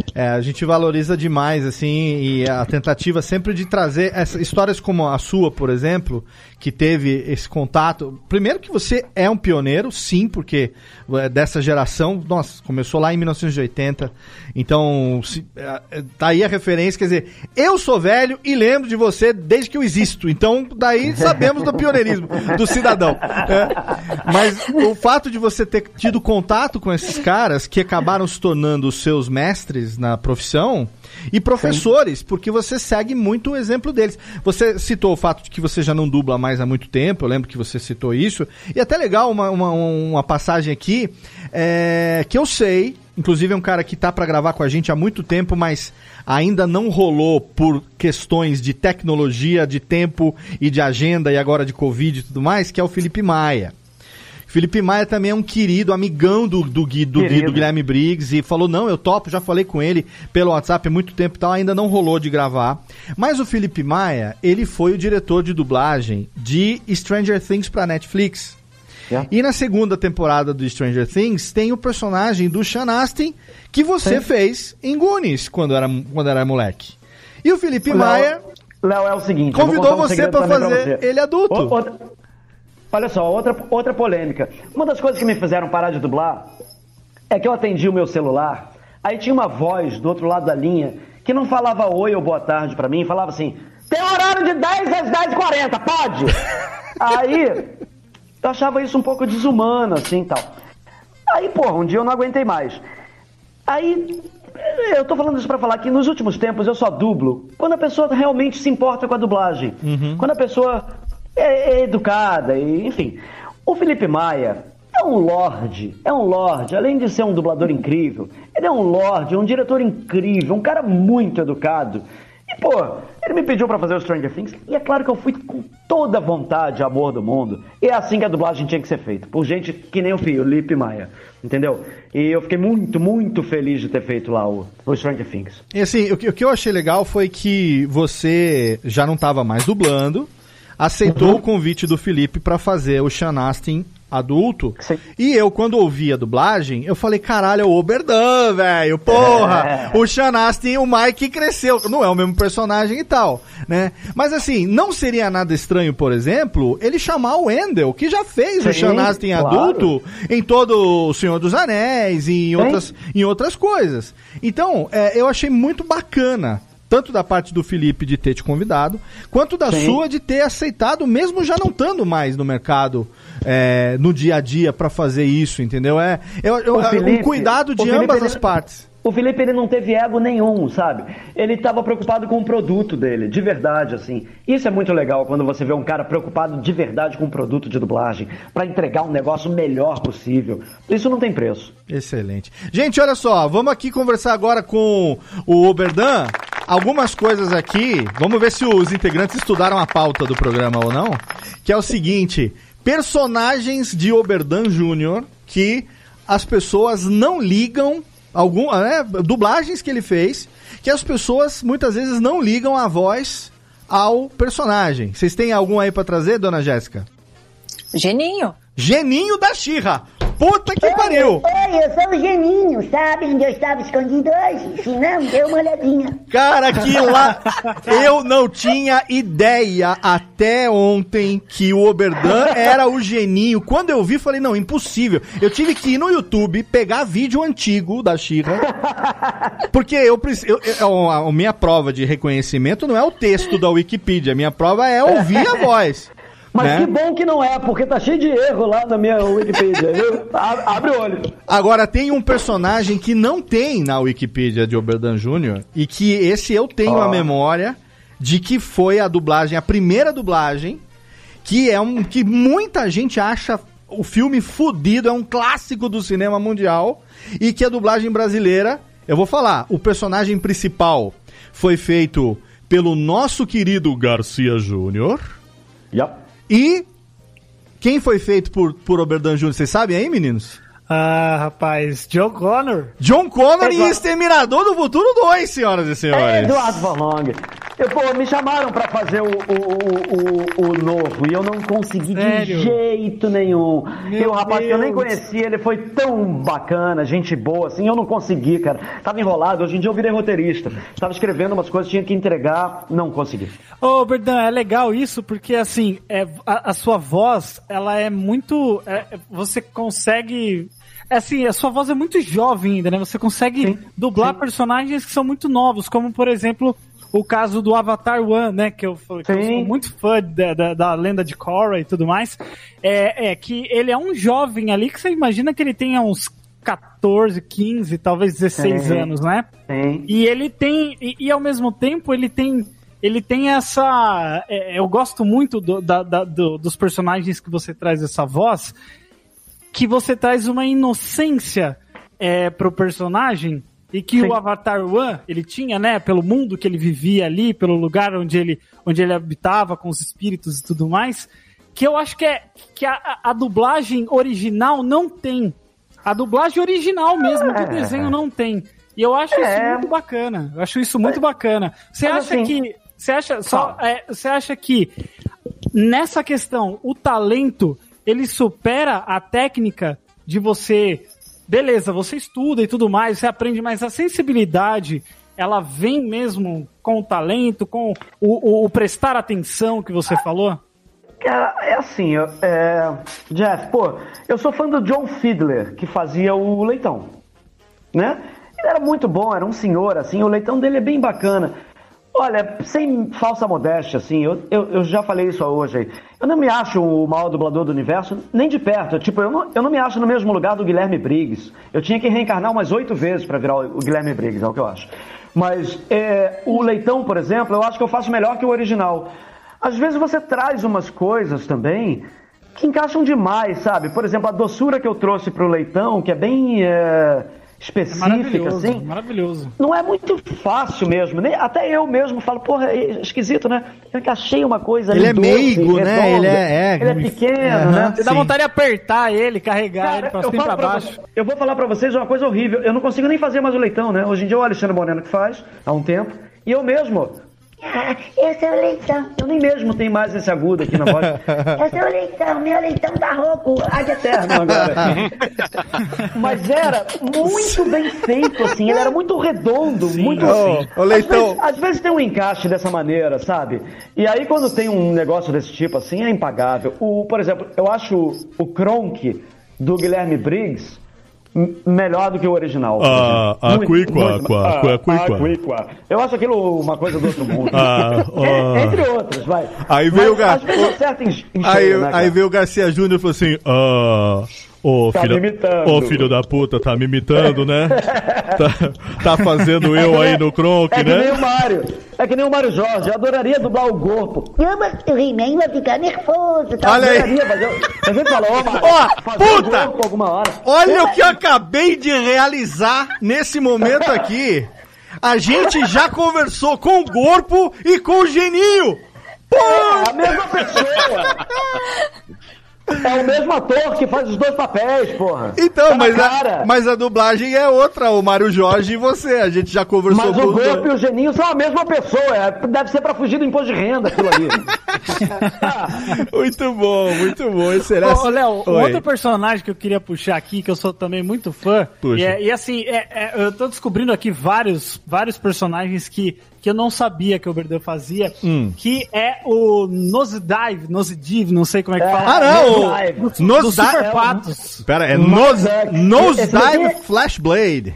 É, a gente valoriza demais, assim, e a tentativa sempre de trazer essas histórias como a sua, por exemplo, que teve esse contato. Primeiro que você é um pioneiro, sim, porque é dessa geração, nossa, começou lá em 1980, então se- é, é, tá aí a referência, quer dizer, eu sou velho e lembro de você desde que eu existo, então daí sabemos do pioneirismo do cidadão. É, mas o fato de você ter tido contato com esses caras que acabaram se tornando os seus mestres na profissão e professores, porque você segue muito o exemplo deles. Você citou o fato de que você já não dubla mais há muito tempo, eu lembro que você citou isso. E até legal uma, uma, uma passagem aqui, é, que eu sei, inclusive é um cara que tá para gravar com a gente há muito tempo, mas ainda não rolou por questões de tecnologia, de tempo e de agenda e agora de Covid e tudo mais, que é o Felipe Maia. Felipe Maia também é um querido, amigão do, do, Gui, do, Gui, do Guilherme Briggs e falou: não, eu topo, já falei com ele pelo WhatsApp há muito tempo e tal, ainda não rolou de gravar. Mas o Felipe Maia, ele foi o diretor de dublagem de Stranger Things pra Netflix. E na segunda temporada do Stranger Things tem o personagem do Sean Astin que você Sim. fez em Goonies quando era, quando era moleque. E o Felipe Léo- Maia Léo, é o seguinte. convidou um você pra também fazer você. ele adulto. O- outra- olha só, outra, outra polêmica. Uma das coisas que me fizeram parar de dublar é que eu atendi o meu celular, aí tinha uma voz do outro lado da linha que não falava oi ou boa tarde pra mim, falava assim: tem horário de 10 às 10h40, pode? [LAUGHS] aí eu achava isso um pouco desumano, assim tal. Aí, porra, um dia eu não aguentei mais. Aí, eu tô falando isso pra falar que nos últimos tempos eu só dublo quando a pessoa realmente se importa com a dublagem. Quando a pessoa é, é educada, e, enfim. O Felipe Maia é um lorde, é um lorde, além de ser um dublador incrível, ele é um lorde, um diretor incrível, um cara muito educado. E, pô, ele me pediu pra fazer o Stranger Things, e é claro que eu fui com toda a vontade, amor do mundo. E é assim que a dublagem tinha que ser feita, por gente que nem o Felipe Maia, entendeu? E eu fiquei muito, muito feliz de ter feito lá o, o Stranger Things. E assim, o que, o que eu achei legal foi que você já não estava mais dublando, aceitou o convite do Felipe para fazer o Sean Astin adulto. E eu, quando ouvi a dublagem, eu falei, caralho, é o Oberdan, velho, porra! É. O Sean Astin, o Mike cresceu. Não é o mesmo personagem e tal, né? Mas assim, não seria nada estranho, por exemplo, ele chamar o Wendell, que já fez o Sim, Sean Astin claro. adulto em todo o Senhor dos Anéis e em Sim. outras, em outras coisas. Então, é, eu achei muito bacana. Tanto da parte do Felipe de ter te convidado, quanto da Sim. sua de ter aceitado, mesmo já não estando mais no mercado, é, no dia a dia, pra fazer isso, entendeu? É, eu- O Felipe- um cuidado de ambas ele- as partes. O Felipe ele não teve ego nenhum, sabe? Ele estava preocupado com o produto dele, de verdade, assim. Isso é muito legal quando você vê um cara preocupado de verdade com o produto de dublagem, pra entregar um negócio melhor possível. Isso não tem preço. Excelente. Gente, olha só, vamos aqui conversar agora com o Oberdan. Algumas coisas aqui, vamos ver se os integrantes estudaram a pauta do programa ou não. Que é o seguinte: personagens de Oberdan Júnior que as pessoas não ligam, algum, né, dublagens que ele fez, que as pessoas muitas vezes não ligam a voz ao personagem. Vocês têm algum aí pra trazer, dona Jéssica? Geninho. Geninho da Xirra. Puta que pariu! Oi, eu sou o Geninho, sabe onde eu estava escondido hoje? Se não, dê uma olhadinha. Cara, que lá. [LAUGHS] Eu não tinha ideia até ontem que o Oberdan era o geninho. Quando eu vi, falei, não, impossível. Eu tive que ir no YouTube, pegar vídeo antigo da Xirra. Porque eu preciso. A, a minha prova de reconhecimento não é o texto da Wikipedia. A minha prova é ouvir a voz. Mas né? que bom que não é, porque tá cheio de erro lá na minha Wikipedia, viu? [LAUGHS] Abre o olho. Agora, tem um personagem que não tem na Wikipedia de Oberdan Jr. e que esse eu tenho Ó. a memória de que foi a dublagem, a primeira dublagem, que é um que muita gente acha o filme fudido, é um clássico do cinema mundial e que a dublagem brasileira, eu vou falar, o personagem principal foi feito pelo nosso querido Garcia Júnior. E quem foi feito por, por Oberdan Jr., vocês sabem aí, meninos? Ah, rapaz, John Connor. John Connor e Eduardo- Exterminador do Futuro 2, senhoras e senhores. É Eduardo Van Long. Eu, pô, me chamaram pra fazer o, o, o, o, novo e eu não consegui Sério? de jeito nenhum. Meu e o rapaz que eu nem Deus. conhecia, ele foi tão bacana, gente boa, assim, eu não consegui, cara. Tava enrolado, hoje em dia eu virei roteirista. Tava escrevendo umas coisas, tinha que entregar, não consegui. Ô, Berdan, é legal isso porque, assim, é, a, a sua voz, ela é muito... é, você consegue... é Assim, a sua voz é muito jovem ainda, né? Você consegue dublar personagens que são muito novos, como, por exemplo, o caso do Avatar One, né? Que eu, que eu sou muito fã da, da, da lenda de Korra e tudo mais. É, é que ele é um jovem ali que você imagina que ele tenha uns 14, 15, talvez 16 Sim. anos, né? Sim. E ele tem. E, e ao mesmo tempo ele tem. Ele tem essa. é, eu gosto muito do- da- da- do- dos personagens que você traz essa voz. Que você traz uma inocência é, pro personagem. E que o Avatar One, ele tinha, né? Pelo mundo que ele vivia ali, pelo lugar onde ele, onde ele habitava, com os espíritos e tudo mais. Que eu acho que, é, que a, a- a dublagem original não tem. A dublagem original mesmo do É. desenho não tem. E eu acho É. isso muito bacana. Eu acho isso muito bacana. Você Mas acha assim- que. Você acha, só, é, você acha que nessa questão o talento ele supera a técnica de você. Beleza, você estuda e tudo mais, você aprende, mas a sensibilidade ela vem mesmo com o talento, com o, o- o prestar atenção que você falou? Cara, é assim, eu- é, Jeff, pô, eu sou fã do John Fiedler, que fazia o Leitão, né? Ele era muito bom, era um senhor, assim, o Leitão dele é bem bacana. Olha, sem falsa modéstia, assim, eu, eu, eu já falei isso hoje. Eu não me acho o maior dublador do universo, nem de perto. Tipo, eu não, eu não me acho no mesmo lugar do Guilherme Briggs. Eu tinha que reencarnar umas oito vezes pra virar o, o Guilherme Briggs, é o que eu acho. Mas é, o Leitão, por exemplo, eu acho que eu faço melhor que o original. Às vezes você traz umas coisas também que encaixam demais, sabe? Por exemplo, a doçura que eu trouxe pro Leitão, que é bem é, específica, Maravilhoso, assim. maravilhoso. Não é muito fácil mesmo. Nem, até eu mesmo falo, porra, é esquisito, né? Eu encaixei uma coisa Ele ali é meigo, né? Ele é- é- ele é pequeno, Aham, né? Você dá vontade de apertar ele, carregar ele pra eu, cima e pra pra baixo. vo- eu vou falar pra vocês uma coisa horrível. Eu não consigo nem fazer mais o leitão, né? Hoje em dia é o Alexandre Moreno que faz, há um tempo. E eu mesmo. Ah, eu sou o leitão. Eu nem mesmo tenho mais esse agudo aqui na voz. [LAUGHS] Eu sou o leitão. Meu leitão tá rouco. Águia eterno agora. [LAUGHS] Mas era muito bem feito, assim. Ele era muito redondo, muito assim. Ô, ô, Leitão. Às vezes, às vezes tem um encaixe dessa maneira, sabe? E aí quando tem um negócio desse tipo, assim, é impagável. O, por exemplo, eu acho o Kronk do Guilherme Briggs melhor do que o original. Ah, a Muito, Cuicua, muito- qua, qua, Cuicua. a. Eu acho aquilo uma coisa do outro mundo. Ah. É, entre outras, vai. Aí veio Mas, o Gar- Às vezes acerta em, em Aí, né, aí veio o Garcia Júnior e falou assim: Ah, ô Tá filho, me imitando. ô filho da puta, tá me imitando, né? [LAUGHS] tá, tá fazendo eu aí no Kronk, É que nem o né? Mário. É que nem o Mário Jorge. Eu adoraria dublar o corpo. Não, mas o He-Man vai ficar nervoso. Tá? Olha aí. Adoraria, mas eu, eu sempre falo, ô, Mário, Ó, fazer o puta! corpo alguma hora. Olha o que eu acabei de realizar nesse momento aqui. A gente já conversou com o corpo e com o geninho. Pô! É a mesma pessoa. É o mesmo ator que faz os dois papéis, porra. Então, Tá mas a, mas a dublagem é outra, o Mário Jorge e você. A gente já conversou Mas com o. Golpe e o Geninho são a mesma pessoa. é- Deve ser pra fugir do imposto de renda aquilo ali. [LAUGHS] Muito bom, muito bom. Excelente. Ô, Léo, um outro personagem que eu queria puxar aqui, que eu sou também muito fã, Puxa. e, é- e assim, é- é, eu tô descobrindo aqui vários, vários personagens que, que eu não sabia que o Oberdan fazia, Hum. que é o Nosedive, Nosedive, não sei como é que fala. Ah, não! Nosedive. o- Nosedive- Super Patos. Pera, é é, Nosedive Flashblade.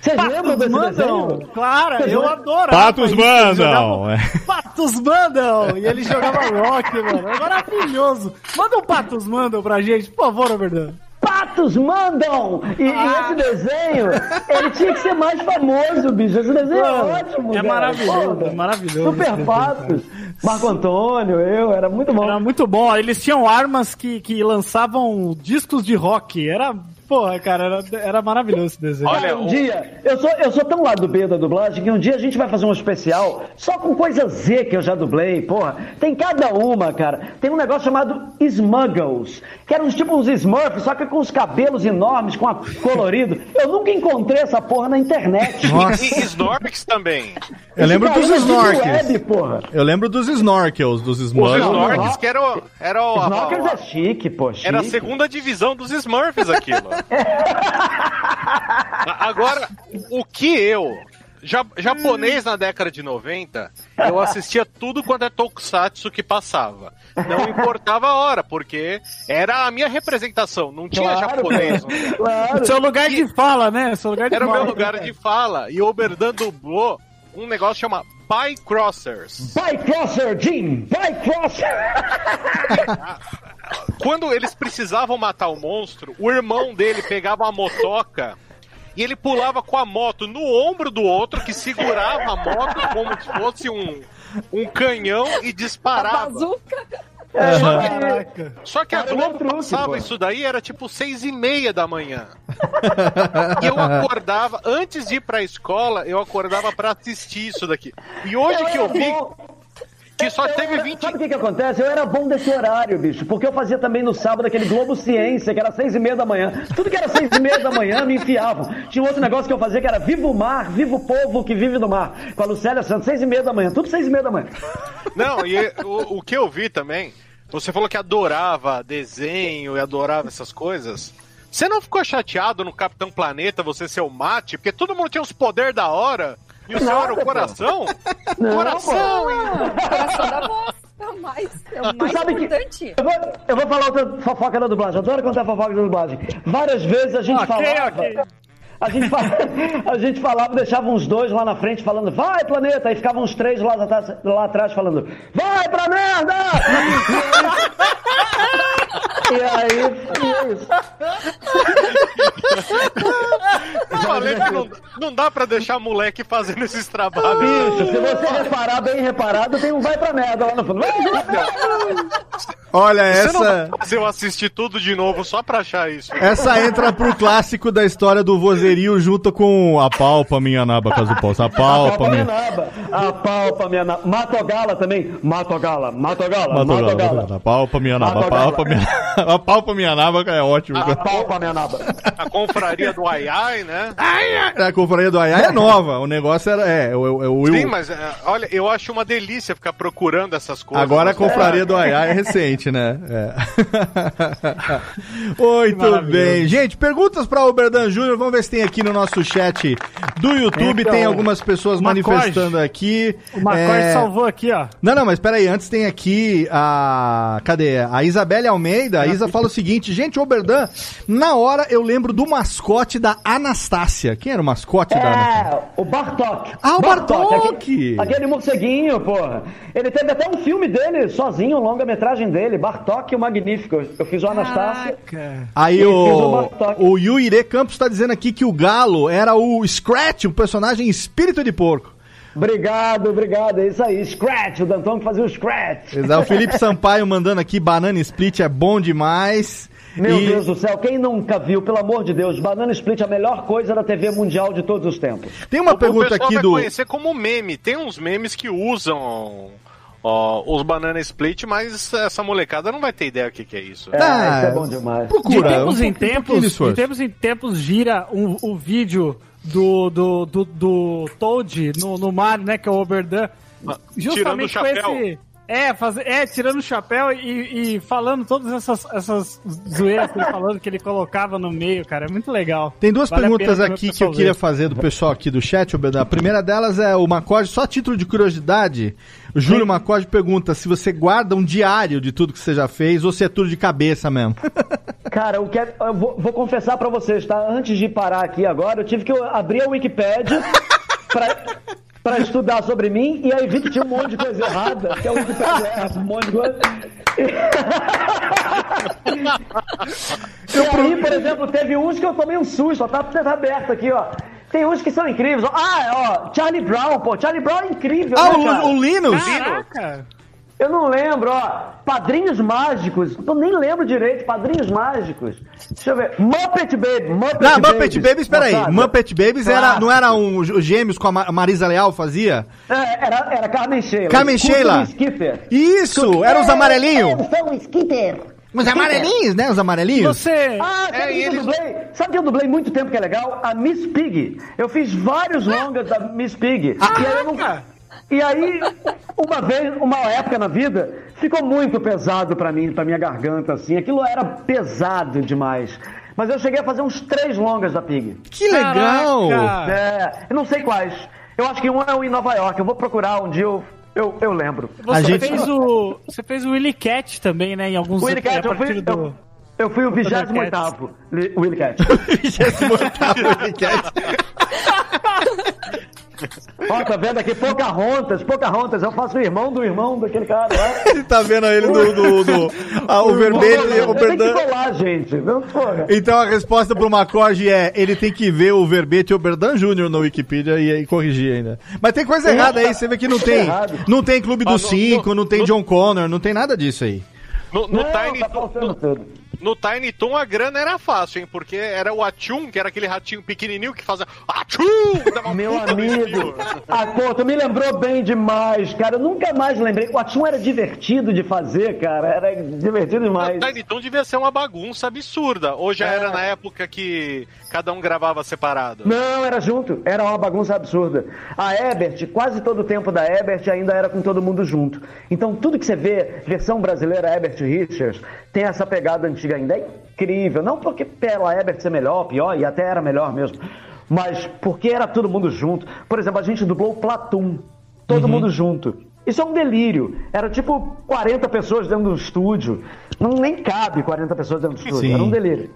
Vocês lembram Patos desse mandam! desenho? Claro, Vocês eu lembram? adoro! Patos mandam! jogavam- É. Patos mandam! E ele jogava rock, mano. É maravilhoso! Manda um Patos mandam pra gente, por favor, Oberdan. Patos mandam! E, e Ah. esse desenho, ele tinha que ser mais famoso, bicho. Esse desenho é Mano, ótimo, é cara. maravilhoso, é maravilhoso Super Patos. Marco Antônio, eu, era muito bom. Era muito bom. Eles tinham armas que, que lançavam discos de rock. Era. Porra, cara, era, era maravilhoso esse desenho. Cara, um dia, eu sou, eu sou tão lá do B da dublagem que um dia a gente vai fazer um especial só com coisa Z que eu já dublei, porra. Tem cada uma, cara. Tem um negócio chamado Smuggles, que eram tipo uns Smurfs, só que com os cabelos enormes, com a colorido. Eu nunca encontrei essa porra na internet. E, e Snorks também. Eu lembro dos é porra. Eu lembro dos snorkels, dos Os smuggles. Snorks que era, o- era, o- a- Snorkels é chique, pô, chique. era a segunda divisão dos Smurfs aquilo. [LAUGHS] Agora, o que eu, ja- japonês na década de 90, eu assistia tudo quanto é tokusatsu que passava. Não importava a hora, porque era a minha representação, não tinha Claro, japonês. lugar. Claro. Seu lugar de fala, né? Seu lugar de Era o meu lugar de fala. E o Oberdan dublou um negócio chamado Bycrossers. Bycrosser, Jim! Bycrosser! [LAUGHS] Quando eles precisavam matar o monstro, o irmão dele pegava uma motoca e ele pulava com a moto no ombro do outro, que segurava a moto como se fosse um, um canhão e disparava. Bazuca. Só que, só que a é Globo truque, passava pô. isso daí, era tipo seis e meia da manhã. [LAUGHS] E eu acordava, antes de ir pra escola, eu acordava pra assistir isso daqui. E hoje que eu vi que só teve 20 Sabe o que, que acontece? Eu era bom desse horário, bicho, porque eu fazia também no sábado aquele Globo Ciência, que era seis e meia da manhã. Tudo que era seis e meia da manhã me enfiavam. Tinha um outro negócio que eu fazia que era Viva o Mar, Viva o Povo que vive no mar. Com a Lucélia Santos, seis e meia da manhã. Tudo seis e meia da manhã. Não, e o, o que eu vi também, você falou que adorava desenho e adorava essas coisas. Você não ficou chateado no Capitão Planeta você ser o mate? Porque todo mundo tinha os poderes da hora e o seu era o coração? Não, coração, hein? Ah, coração da voz. É o mais, é o mais sabe que- importante. Eu vou, eu vou falar outra fofoca da dublagem. Adoro contar fofoca da dublagem. Várias vezes a gente Ok, falava. ok. A gente, fa- [LAUGHS] a gente falava, deixava uns dois lá na frente falando, vai planeta, aí ficavam uns três lá, atrás- lá atrás falando, vai pra merda! [LAUGHS] E aí, é isso. Eu falei que não, não dá pra deixar moleque fazendo esses trabalhos. Bicho, se você reparar bem reparado, tem um vai pra merda lá no fundo. Vai pra merda! Olha, Você essa, fazer eu assistir tudo de novo só pra achar isso. essa entra pro clássico da história do vozerio junto com a palpa minha naba, caso possa. A palpa minha. naba. A palpa minha naba. Matogala também. Matogala, Matogala, Matogala, Matogala. Palpa minha naba, palpa minha [LAUGHS] A palpa minha naba é ótimo. A palpa minha naba. A confraria do Ai Ai, né? A confraria do Ayá é nova. O negócio era. É, é, o- é o Will. Sim, mas é, olha, eu acho uma delícia ficar procurando essas coisas. Agora a confraria do Ayá é recente, né? É. [LAUGHS] Muito bem. Gente, perguntas para o Berdan Júnior. Vamos ver se tem aqui no nosso chat do YouTube. Então, tem algumas pessoas o Macoge. manifestando aqui. O Macoy É, salvou aqui, ó. Não, não, mas peraí, antes tem aqui a. Cadê? A Isabelle Almeida. A Isa fala o seguinte: gente, Oberdan, na hora eu lembro do mascote da Anastácia. Quem era o mascote da Anastácia? É, o Bartok. Ah, o Bartok! Aquele, aquele morceguinho, porra. Ele teve até um filme dele, sozinho, um longa-metragem dele, Bartok o Magnífico. Eu fiz o Anastácia. Aí o o, Bartok. o Yuire Campos tá dizendo aqui que o Galo era o Scratch, um personagem espírito de porco. Obrigado, obrigado. É isso aí. Scratch, o Danton que fazia o Scratch. Exato. O Felipe Sampaio mandando aqui, Banana Split é bom demais. Meu E- Deus do céu, quem nunca viu, pelo amor de Deus, Banana Split é a melhor coisa da TV mundial de todos os tempos. Tem uma o pergunta pessoal aqui vai do. conhecer como meme. Tem uns memes que usam ó, os Banana Split, mas essa molecada não vai ter ideia o que, que é isso. É, Ah, isso é bom demais. De Procura. tempos um em pouquinho- um pouquinho de tempos, de tempos em tempos gira um, o vídeo do, do, do, do Toad no, no Mario, né? Que é o Oberdan. o com esse. É, fazer, é, tirando o chapéu e, e falando todas essas, essas zoeiras que ele falando que ele colocava no meio, cara. É muito legal. Tem duas Vale perguntas aqui que eu pessoal queria ver. fazer do pessoal aqui do chat, Obedão. A primeira delas é o Macode, só a título de curiosidade. O Júlio Macode pergunta se você guarda um diário de tudo que você já fez ou se é tudo de cabeça mesmo. [LAUGHS] Cara, eu, quero, eu vou, vou confessar pra vocês, tá? Antes de parar aqui agora, eu tive que abrir a Wikipédia pra, pra estudar sobre mim e aí vi que tinha um monte de coisa errada, que a Wikipédia erra um monte de coisa. E aí, por exemplo, teve uns que eu tomei um susto, ó, tá, tá aberto aqui, ó. Tem uns que são incríveis. ó. Ah, ó, Charlie Brown, pô. Charlie Brown é incrível, Ah, né, o, o Linus? Caraca! Eu não lembro, ó. Padrinhos Mágicos. Eu nem lembro direito. Padrinhos Mágicos. Deixa eu ver. Muppet Baby. Muppet Não, Muppet Babies, peraí. Moçada. Muppet Babies era, não era um os gêmeos com a Ma- Marisa Leal fazia? É, era, era Carmen Sheila. Carmen Sheila. o Skipper. Isso, eram os amarelinhos. Eu sou o Skitter. Os amarelinhos, né? Os amarelinhos. Você. Ah, sabe quem eu dublei? Sabe que eu dublei muito tempo que é legal? A Miss Pig. Eu fiz vários longas da Miss Pig. Ah, e aí eu não... E aí, uma vez, uma época na vida, ficou muito pesado pra mim, pra minha garganta, assim. Aquilo era pesado demais. Mas eu cheguei a fazer uns três longas da Pig. Que legal! É, eu não sei quais. Eu acho que um é o em Nova York. Eu vou procurar um dia, eu, eu, eu lembro. Você A gente- fez o. Você fez o Willy Cat também, né? Em alguns O Willy Cat, a eu fui, do. eu, eu fui o 28º Willy Cat. [LAUGHS] [LAUGHS] Ó, tá vendo aqui? Pocahontas, Pocahontas. Eu faço o irmão do irmão daquele cara lá. [LAUGHS] Ele tá vendo ele do, do, do- ah, o vermelho e o Eu tenho que Berdan. colar, gente. Não, porra. Então a resposta pro Macorde é: ele tem que ver o verbete e o Berdan Júnior na Wikipedia e, e corrigir ainda. Mas tem coisa errada aí, você vê que não tem. Não tem Clube Ah, dos no- Cinco, no- não tem no- John Connor, não tem nada disso aí. No, no Não, Tiny tá no- tudo. No Tiny Toon a grana era fácil, hein? Porque era o Atchum, que era aquele ratinho pequenininho que fazia Atchum! Meu amigo. espinho. Ah, pô, tu me lembrou bem demais, cara. Eu nunca mais lembrei. O Atum era divertido de fazer, cara. Era divertido demais. O Tiny Toon devia ser uma bagunça absurda. Ou já era na época que cada um gravava separado? Não, era junto. Era uma bagunça absurda. A Ebert, quase todo o tempo da Ebert ainda era com todo mundo junto. Então tudo que você vê, versão brasileira Ebert Richards, tem essa pegada antiga ainda. É incrível. Não porque pela Ebert ser melhor, pior, e até era melhor mesmo. Mas porque era todo mundo junto. Por exemplo, a gente dublou o Platum. Todo mundo junto. Isso é um delírio. Era tipo 40 pessoas dentro do estúdio. Não nem cabe 40 pessoas dentro do estúdio. Sim. Era um delírio.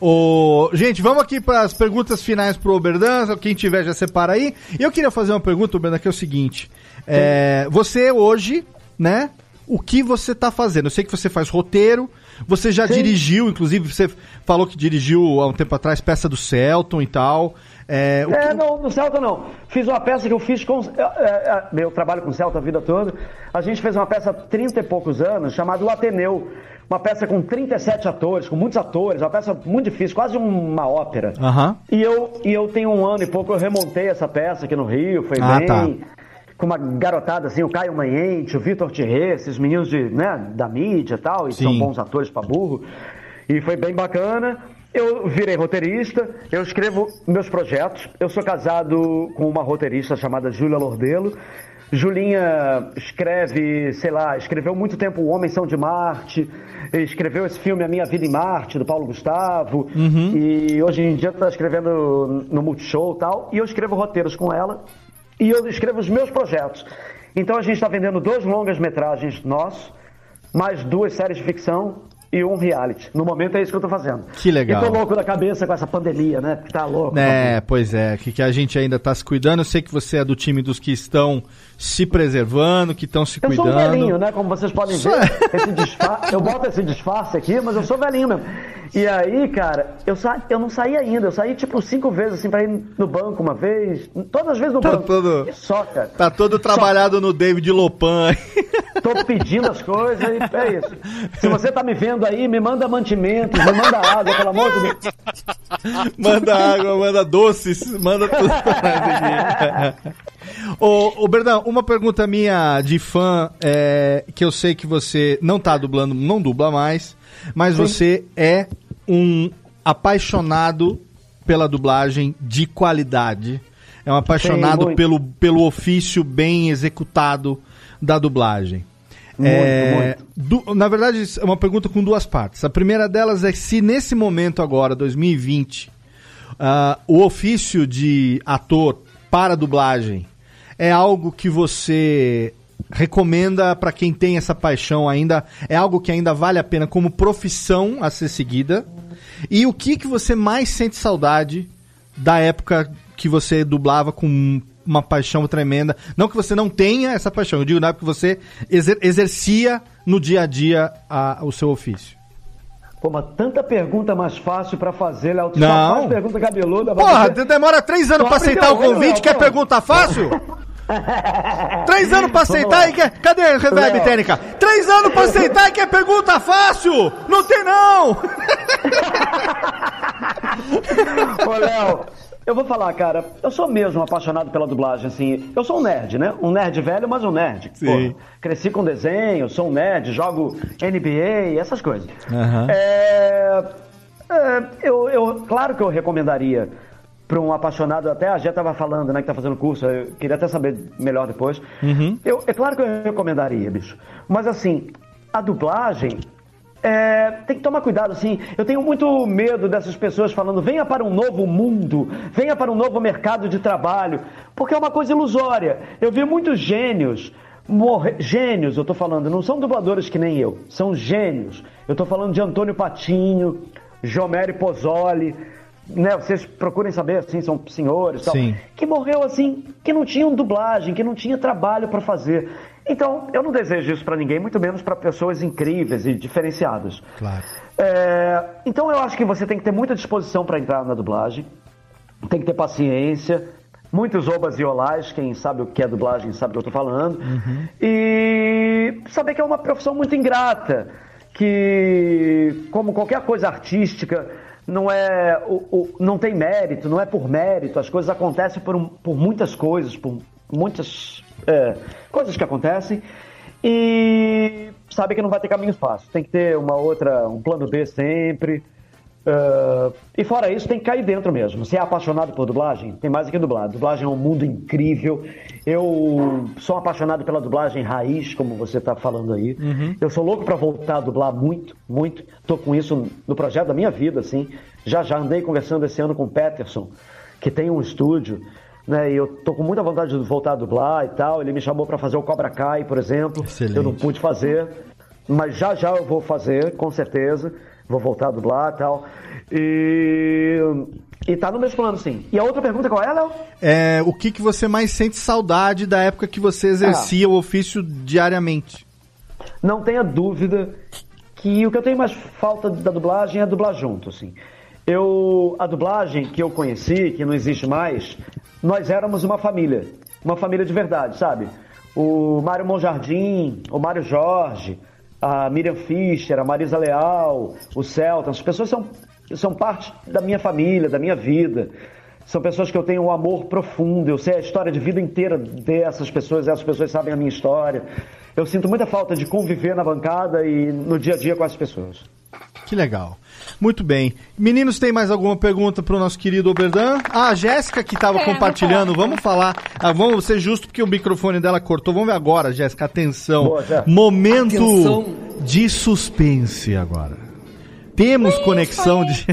Ô, gente, vamos aqui para as perguntas finais pro Oberdan. Quem tiver já separa aí. Eu queria fazer uma pergunta, Oberdan, que é o seguinte: É, você hoje, né? O que você tá fazendo? Eu sei que você faz roteiro, você já Sim. dirigiu, inclusive você falou que dirigiu há um tempo atrás peça do Celton e tal. É, o É, que- não, no Celta não. Fiz uma peça que eu fiz com. é, é, eu trabalho com Celta a vida toda. A gente fez uma peça há 30 e poucos anos, chamada O Ateneu. Uma peça com 37 atores, com muitos atores, uma peça muito difícil, quase uma ópera. Aham. E eu, e eu tenho um ano e pouco, eu remontei essa peça aqui no Rio, foi Ah, bem. tá. Com uma garotada assim, o Caio Manhente, o Vitor Thierry, esses meninos de, né, da mídia e tal, e são Sim. bons atores pra burro. E foi bem bacana. Eu virei roteirista, eu escrevo meus projetos. Eu sou casado com uma roteirista chamada Júlia Lordelo. Julinha escreve, sei lá, escreveu muito tempo O Homem São de Marte, escreveu esse filme A Minha Vida em Marte, do Paulo Gustavo, e hoje em dia está escrevendo no Multishow e tal, e eu escrevo roteiros com ela, e eu escrevo os meus projetos. Então a gente está vendendo dois longas-metragens nossos, mais duas séries de ficção e um reality. No momento é isso que eu tô fazendo. Que legal. E tô louco da cabeça com essa pandemia, né? Que tá louco. É, pois é, que, que a gente ainda tá se cuidando. Eu sei que você é do time dos que estão se preservando, que estão se Eu sou cuidando. um velhinho, né? Como vocês podem ver. Esse disfa- Eu boto esse disfarce aqui, mas eu sou velhinho mesmo. E aí, cara, eu, sa... eu não saí ainda. Eu saí tipo cinco vezes assim pra ir no banco uma vez. Todas as vezes no Tá banco. todo- E só, cara. Tá todo trabalhado no David Lopan. tô pedindo as coisas e é isso. Se você tá me vendo aí, me manda mantimentos, me manda água, pelo amor de Deus. Manda água, manda doces, manda tudo pra nós aqui. Ô, ô Bernão, uma pergunta minha de fã, é, que eu sei que você não tá dublando, não dubla mais, mas Sim. você é um apaixonado pela dublagem de qualidade. É um apaixonado muito. pelo, pelo ofício bem executado da dublagem. Muito, É, du- na verdade, é uma pergunta com duas partes. A primeira delas é se nesse momento agora, 2020, ah, o ofício de ator para dublagem é algo que você recomenda para quem tem essa paixão ainda? É algo que ainda vale a pena como profissão a ser seguida? E o que, que você mais sente saudade da época que você dublava com uma paixão tremenda? Não que você não tenha essa paixão, eu digo na época que você exer- exercia no dia a dia a- o seu ofício. Pô, mas tanta pergunta mais fácil pra fazer, Léo. Tu Não. faz pergunta cabeluda. Porra, fazer- demora três anos abre aceitar o convite, quer pergunta fácil? [LAUGHS] Três anos pra aceitar e quer. Cadê a reverb Léo. técnica? Três anos pra aceitar e quer pergunta fácil! Não tem não! [LAUGHS] Ô, Léo, eu vou falar, cara, eu sou mesmo apaixonado pela dublagem, assim. Eu sou um nerd, né? Um nerd velho, mas um nerd. Sim. Pô, cresci com desenho, sou um nerd, jogo NBA, essas coisas. Aham. É, é, eu, eu, claro que eu recomendaria para um apaixonado, até a Jé estava falando, né, que tá fazendo curso, eu queria até saber melhor depois. Uhum. Eu, é claro que eu recomendaria, bicho. Mas assim, a dublagem. é, tem que tomar cuidado, assim. Eu tenho muito medo dessas pessoas falando, venha para um novo mundo, venha para um novo mercado de trabalho, porque é uma coisa ilusória. Eu vi muitos gênios morrer. Gênios, eu tô falando, não são dubladores que nem eu, são gênios. Eu tô falando de Antônio Patinho, Jomeri Pozzoli, né? Vocês procurem saber, assim, são senhores tal Sim. que morreu assim, que não tinham dublagem, que não tinha trabalho para fazer. Então, eu não desejo isso para ninguém, muito menos para pessoas incríveis e diferenciadas. Claro. É, então, eu acho que você tem que ter muita disposição para entrar na dublagem, tem que ter paciência, muitos obas e olás, quem sabe o que é dublagem sabe o que eu tô falando, e saber que é uma profissão muito ingrata, que, como qualquer coisa artística, não é o, o- não tem mérito, não é por mérito, as coisas acontecem por, um- por muitas coisas, por muitas é, coisas que acontecem e sabe que não vai ter caminho fácil, tem que ter uma outra, um plano B sempre. É, e fora isso, tem que cair dentro mesmo. Se é apaixonado por dublagem, tem mais do que dublar. Dublagem é um mundo incrível. Eu sou apaixonado pela dublagem raiz, como você está falando aí. Eu sou louco para voltar a dublar muito, muito. Tô com isso no projeto da minha vida, assim. Já já andei conversando esse ano com o Peterson, que tem um estúdio, né? E eu tô com muita vontade de voltar a dublar e tal. Ele me chamou para fazer o Cobra Kai, por exemplo. Excelente. Eu não pude fazer, mas já já eu vou fazer, com certeza. Vou voltar a dublar e tal. E, e tá no meu plano, sim. E a outra pergunta qual é, Léo? É, o que, que você mais sente saudade da época que você exercia o ofício diariamente? não tenha dúvida que o que eu tenho mais falta da dublagem é dublar junto, assim. Eu, a dublagem que eu conheci, que não existe mais, nós éramos uma família, uma família de verdade, sabe? O Mário Monjardim, o Mário Jorge, a Miriam Fischer, a Marisa Leal, o Celta, as pessoas são, são parte da minha família, da minha vida. São pessoas que eu tenho um amor profundo, eu sei a história de vida inteira dessas pessoas, essas pessoas sabem a minha história. Eu sinto muita falta de conviver na bancada e no dia a dia com as pessoas. Que legal. Muito bem. Meninos, tem mais alguma pergunta pro nosso querido Oberdan? Ah, a Jéssica que estava É, compartilhando, vamos falar. Ah, vamos ser justo porque o microfone dela cortou. Vamos ver agora, Jéssica, atenção. Boa. Momento Atenção. de suspense agora. Temos conexão de.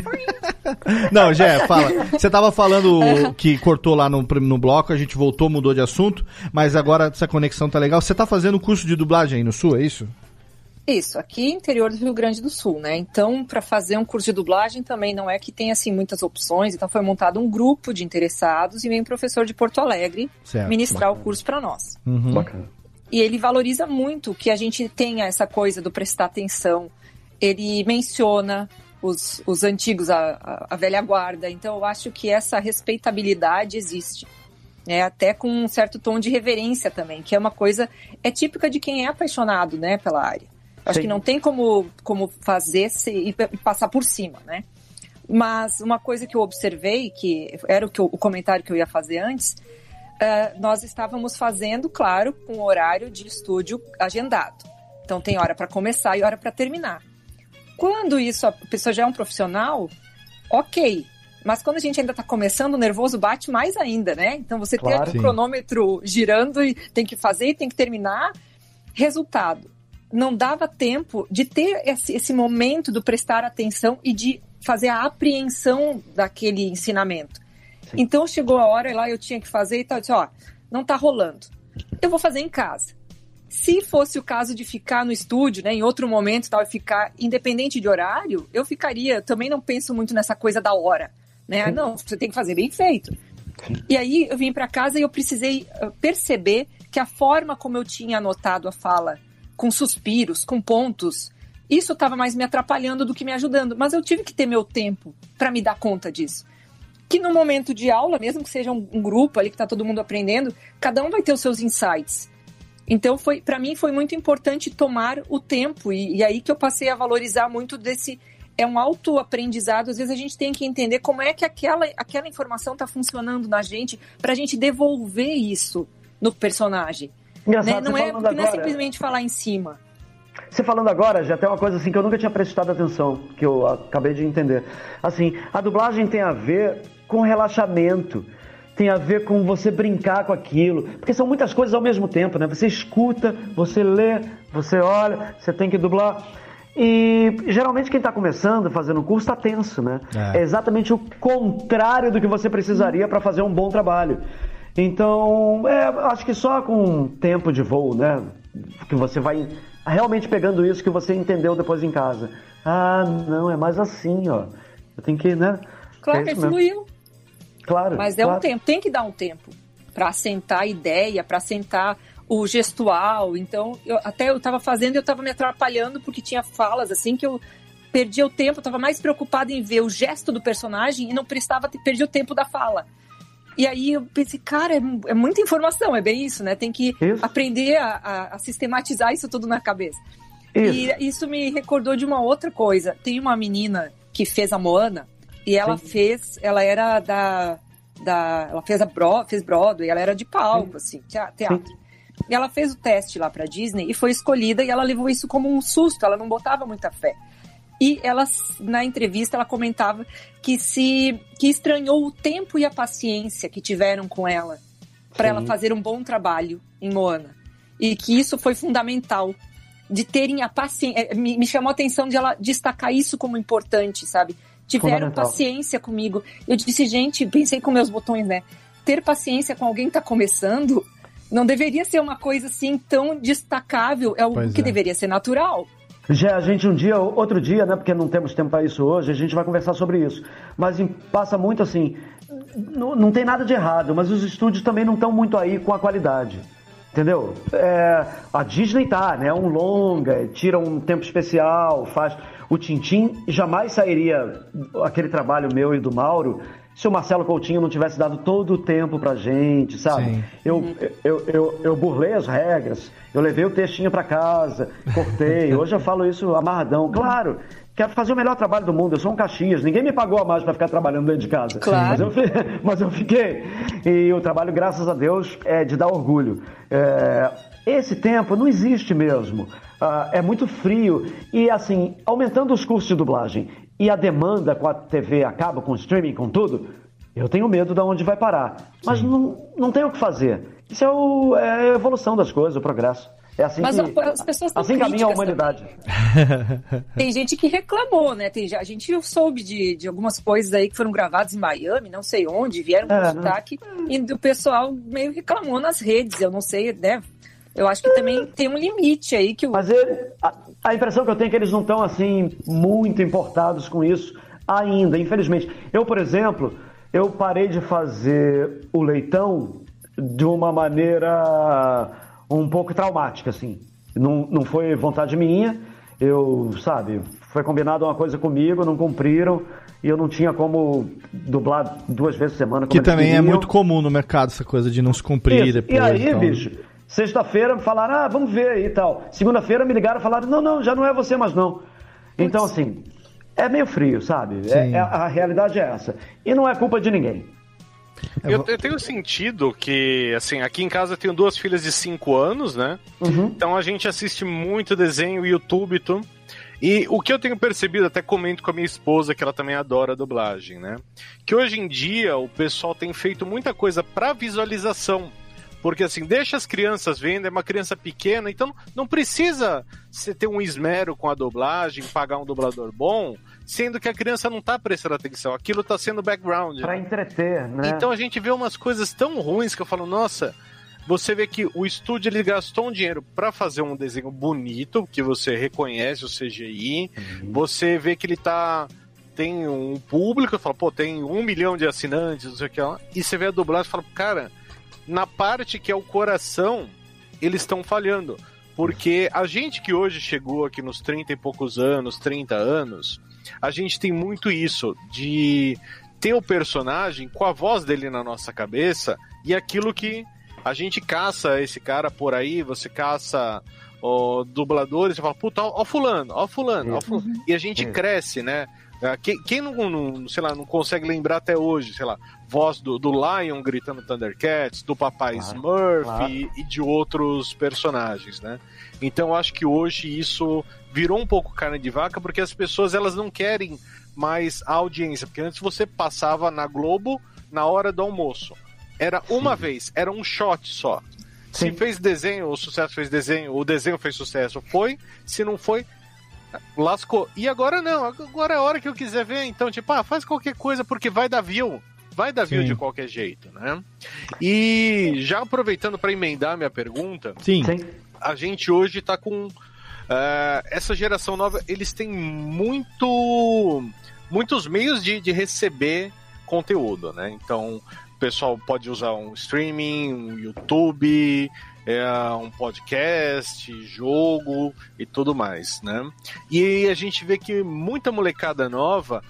[LAUGHS] Não, Jé, fala. Você tava falando que cortou lá no, no bloco, a gente voltou, mudou de assunto, mas agora essa conexão tá legal. Você tá fazendo curso de dublagem aí no Sul, é isso? Isso, aqui interior do Rio Grande do Sul, né? Então, para fazer um curso de dublagem também não é que tem assim muitas opções. Então, foi montado um grupo de interessados e vem um professor de Porto Alegre Certo, ministrar o curso para nós. Uhum. Bacana. E ele valoriza muito que a gente tenha essa coisa do prestar atenção. Ele menciona os, os antigos, a, a, a velha guarda. Então, eu acho que essa respeitabilidade existe. É até com um certo tom de reverência também, que é uma coisa é típica de quem é apaixonado, né, pela área. Acho Sim. que não tem como como fazer se, e passar por cima, né? Mas uma coisa que eu observei, que era o, que eu- o comentário que eu ia fazer antes, ah, nós estávamos fazendo, claro, com um horário de estúdio agendado. Então tem hora para começar e hora para terminar. Quando isso a pessoa já é um profissional, ok. Mas quando a gente ainda está começando, o nervoso bate mais ainda, né? Então você Claro. tem o cronômetro girando e tem que fazer e tem que terminar. Resultado, não dava tempo de ter esse, esse momento do prestar atenção e de fazer a apreensão daquele ensinamento. Então chegou a hora lá, eu tinha que fazer e tal, eu disse, ó, não tá rolando. Eu vou fazer em casa. Se fosse o caso de ficar no estúdio, né, em outro momento tal, e ficar independente de horário, eu ficaria. Também não penso muito nessa coisa da hora, né? Não, você tem que fazer bem feito. E aí eu vim para casa e eu precisei uh, perceber que a forma como eu tinha anotado a fala, com suspiros, com pontos, isso estava mais me atrapalhando do que me ajudando. Mas eu tive que ter meu tempo para me dar conta disso. Que no momento de aula, mesmo que seja um, um grupo ali que está todo mundo aprendendo, cada um vai ter os seus insights. Então, foi para mim foi muito importante tomar o tempo e, e aí que eu passei a valorizar muito desse é um autoaprendizado. Às vezes a gente tem que entender como é que aquela, aquela informação está funcionando na gente para a gente devolver isso no personagem. Engraçado, né? Não, é, porque não é agora- simplesmente falar em cima. Você falando agora, já tem uma coisa assim que eu nunca tinha prestado atenção, que eu acabei de entender. Assim, a dublagem tem a ver com relaxamento, tem a ver com você brincar com aquilo, porque são muitas coisas ao mesmo tempo, né? Você escuta, você lê, você olha, você tem que dublar. E geralmente quem está começando, fazendo um curso, está tenso, né? É. É exatamente o contrário do que você precisaria para fazer um bom trabalho. Então, é, acho que só com tempo de voo, né? Que você vai realmente pegando isso que você entendeu depois em casa. Ah, não, é mais assim, ó. Eu tenho que, né? Claro É que fluiu, Claro. mas é claro. um tempo, tem que dar um tempo para assentar a ideia, para assentar o gestual. Então, eu, até eu estava fazendo e eu estava me atrapalhando porque tinha falas assim que eu perdia o tempo, eu estava mais preocupada em ver o gesto do personagem e não prestava, perdi o tempo da fala. E aí eu pensei, cara, é, é muita informação, é bem isso, né? Tem que aprender a, a- a sistematizar isso tudo na cabeça. E isso me recordou de uma outra coisa. Tem uma menina que fez a Moana e ela fez, ela era da, da ela fez a Bro, fez Broadway, ela era de palco, assim, tea- teatro. E ela fez o teste lá pra Disney e foi escolhida e ela levou isso como um susto, ela não botava muita fé. E ela, na entrevista, ela comentava que se que estranhou o tempo e a paciência que tiveram com ela para ela fazer um bom trabalho em Moana. E que isso foi fundamental de terem a paciência. Me, me chamou a atenção de ela destacar isso como importante, sabe? Tiveram paciência comigo. Eu disse, gente, pensei com meus botões, né? Ter paciência com alguém que tá começando não deveria ser uma coisa assim tão destacável. É Pois que é. deveria ser natural. Já a gente um dia, outro dia, né? Porque não temos tempo para isso hoje, a gente vai conversar sobre isso. Mas passa muito assim, não, não tem nada de errado, mas os estúdios também não estão muito aí com a qualidade. Entendeu? É, a Disney tá, né? Um longa, tira um tempo especial, faz. O Tintim jamais sairia aquele trabalho meu e do Mauro se o Marcelo Coutinho não tivesse dado todo o tempo pra gente, sabe? Eu, eu, eu, eu burlei as regras, eu levei o textinho pra casa, cortei. [LAUGHS] Hoje eu falo isso amarradão. Claro, quero fazer o melhor trabalho do mundo. Eu sou um Caxias, ninguém me pagou a mais pra ficar trabalhando dentro de casa. Claro. Mas eu, [LAUGHS] mas eu fiquei. E o trabalho, graças a Deus, é de dar orgulho. É, esse tempo não existe mesmo. Ah, é muito frio. E assim, aumentando os custos de dublagem e a demanda com a TV acaba, com o streaming, com tudo, eu tenho medo de onde vai parar. Mas não, não tem o que fazer. Isso é, o- é a evolução das coisas, o progresso. É assim Mas que, as pessoas tão assim caminha a humanidade. [LAUGHS] Tem gente que reclamou, né? Tem, a gente soube de, de algumas coisas aí que foram gravadas em Miami, não sei onde, vieram com É, né? sotaque, e o pessoal meio reclamou nas redes, eu não sei, né? Eu acho que também tem um limite aí que o. Mas ele, a, a impressão que eu tenho é que eles não estão assim muito importados com isso ainda, infelizmente. Eu, por exemplo, eu parei de fazer o leitão de uma maneira um pouco traumática, assim. Não, não foi vontade minha. Eu, sabe, foi combinado uma coisa comigo, não cumpriram e eu não tinha como dublar duas vezes por semana. como Que também é queriam. muito comum no mercado essa coisa de não se cumprir Isso. depois. E aí, tal. bicho, sexta-feira me falaram, ah, vamos ver aí e tal. Segunda-feira me ligaram e falaram, não, não, já não é você mais não. Então, assim, é meio frio, sabe? É- é- a realidade é essa. E não é culpa de ninguém. Eu, eu tenho sentido que, assim, aqui em casa eu tenho duas filhas de 5 anos, né? Então a gente assiste muito desenho, YouTube e tudo. E o que eu tenho percebido, até comento com a minha esposa, que ela também adora dublagem, né? Que hoje em dia o pessoal tem feito muita coisa pra visualização. Porque assim, deixa as crianças vendo, é uma criança pequena, então não precisa você ter um esmero com a dublagem, pagar um dublador bom, sendo que a criança não tá prestando atenção. Aquilo tá sendo background. Pra né? entreter, né? Então a gente vê umas coisas tão ruins que eu falo, nossa, você vê que o estúdio ele gastou um dinheiro pra fazer um desenho bonito, que você reconhece o CGI, você vê que ele tá tem um público, fala, pô, tem um milhão de assinantes, não sei o que lá, e você vê a dublagem e fala, cara, na parte que é o coração, eles estão falhando. Porque a gente que hoje chegou aqui nos 30 e poucos anos, 30 anos, a gente tem muito isso de ter o personagem com a voz dele na nossa cabeça e aquilo que a gente caça esse cara por aí, você caça ó, dubladores, você fala, puta, ó, ó fulano, ó fulano, ó fulano. E a gente Isso. cresce, né? Ah, Quem, quem não, não, sei lá, não consegue lembrar até hoje, sei lá, voz do, do Lion gritando Thundercats, do Papai Smurf claro. E, e de outros personagens, né? Então eu acho que hoje isso virou um pouco carne de vaca porque as pessoas elas não querem mais a audiência, porque antes você passava na Globo na hora do almoço. Era uma vez, era um shot só. Se fez desenho, o sucesso fez desenho, o desenho fez sucesso, foi. Se não foi, lascou. E agora não, agora é a hora que eu quiser ver. Então, tipo, ah, faz qualquer coisa porque vai dar view. Vai dar view Sim. de qualquer jeito, né? E já aproveitando para emendar minha pergunta, Sim. a gente hoje tá com eh, essa geração nova, eles têm muito muitos meios de, de receber conteúdo, né? Então, o pessoal pode usar um streaming, um YouTube, é, um podcast, jogo e tudo mais, né? E a gente vê que muita molecada nova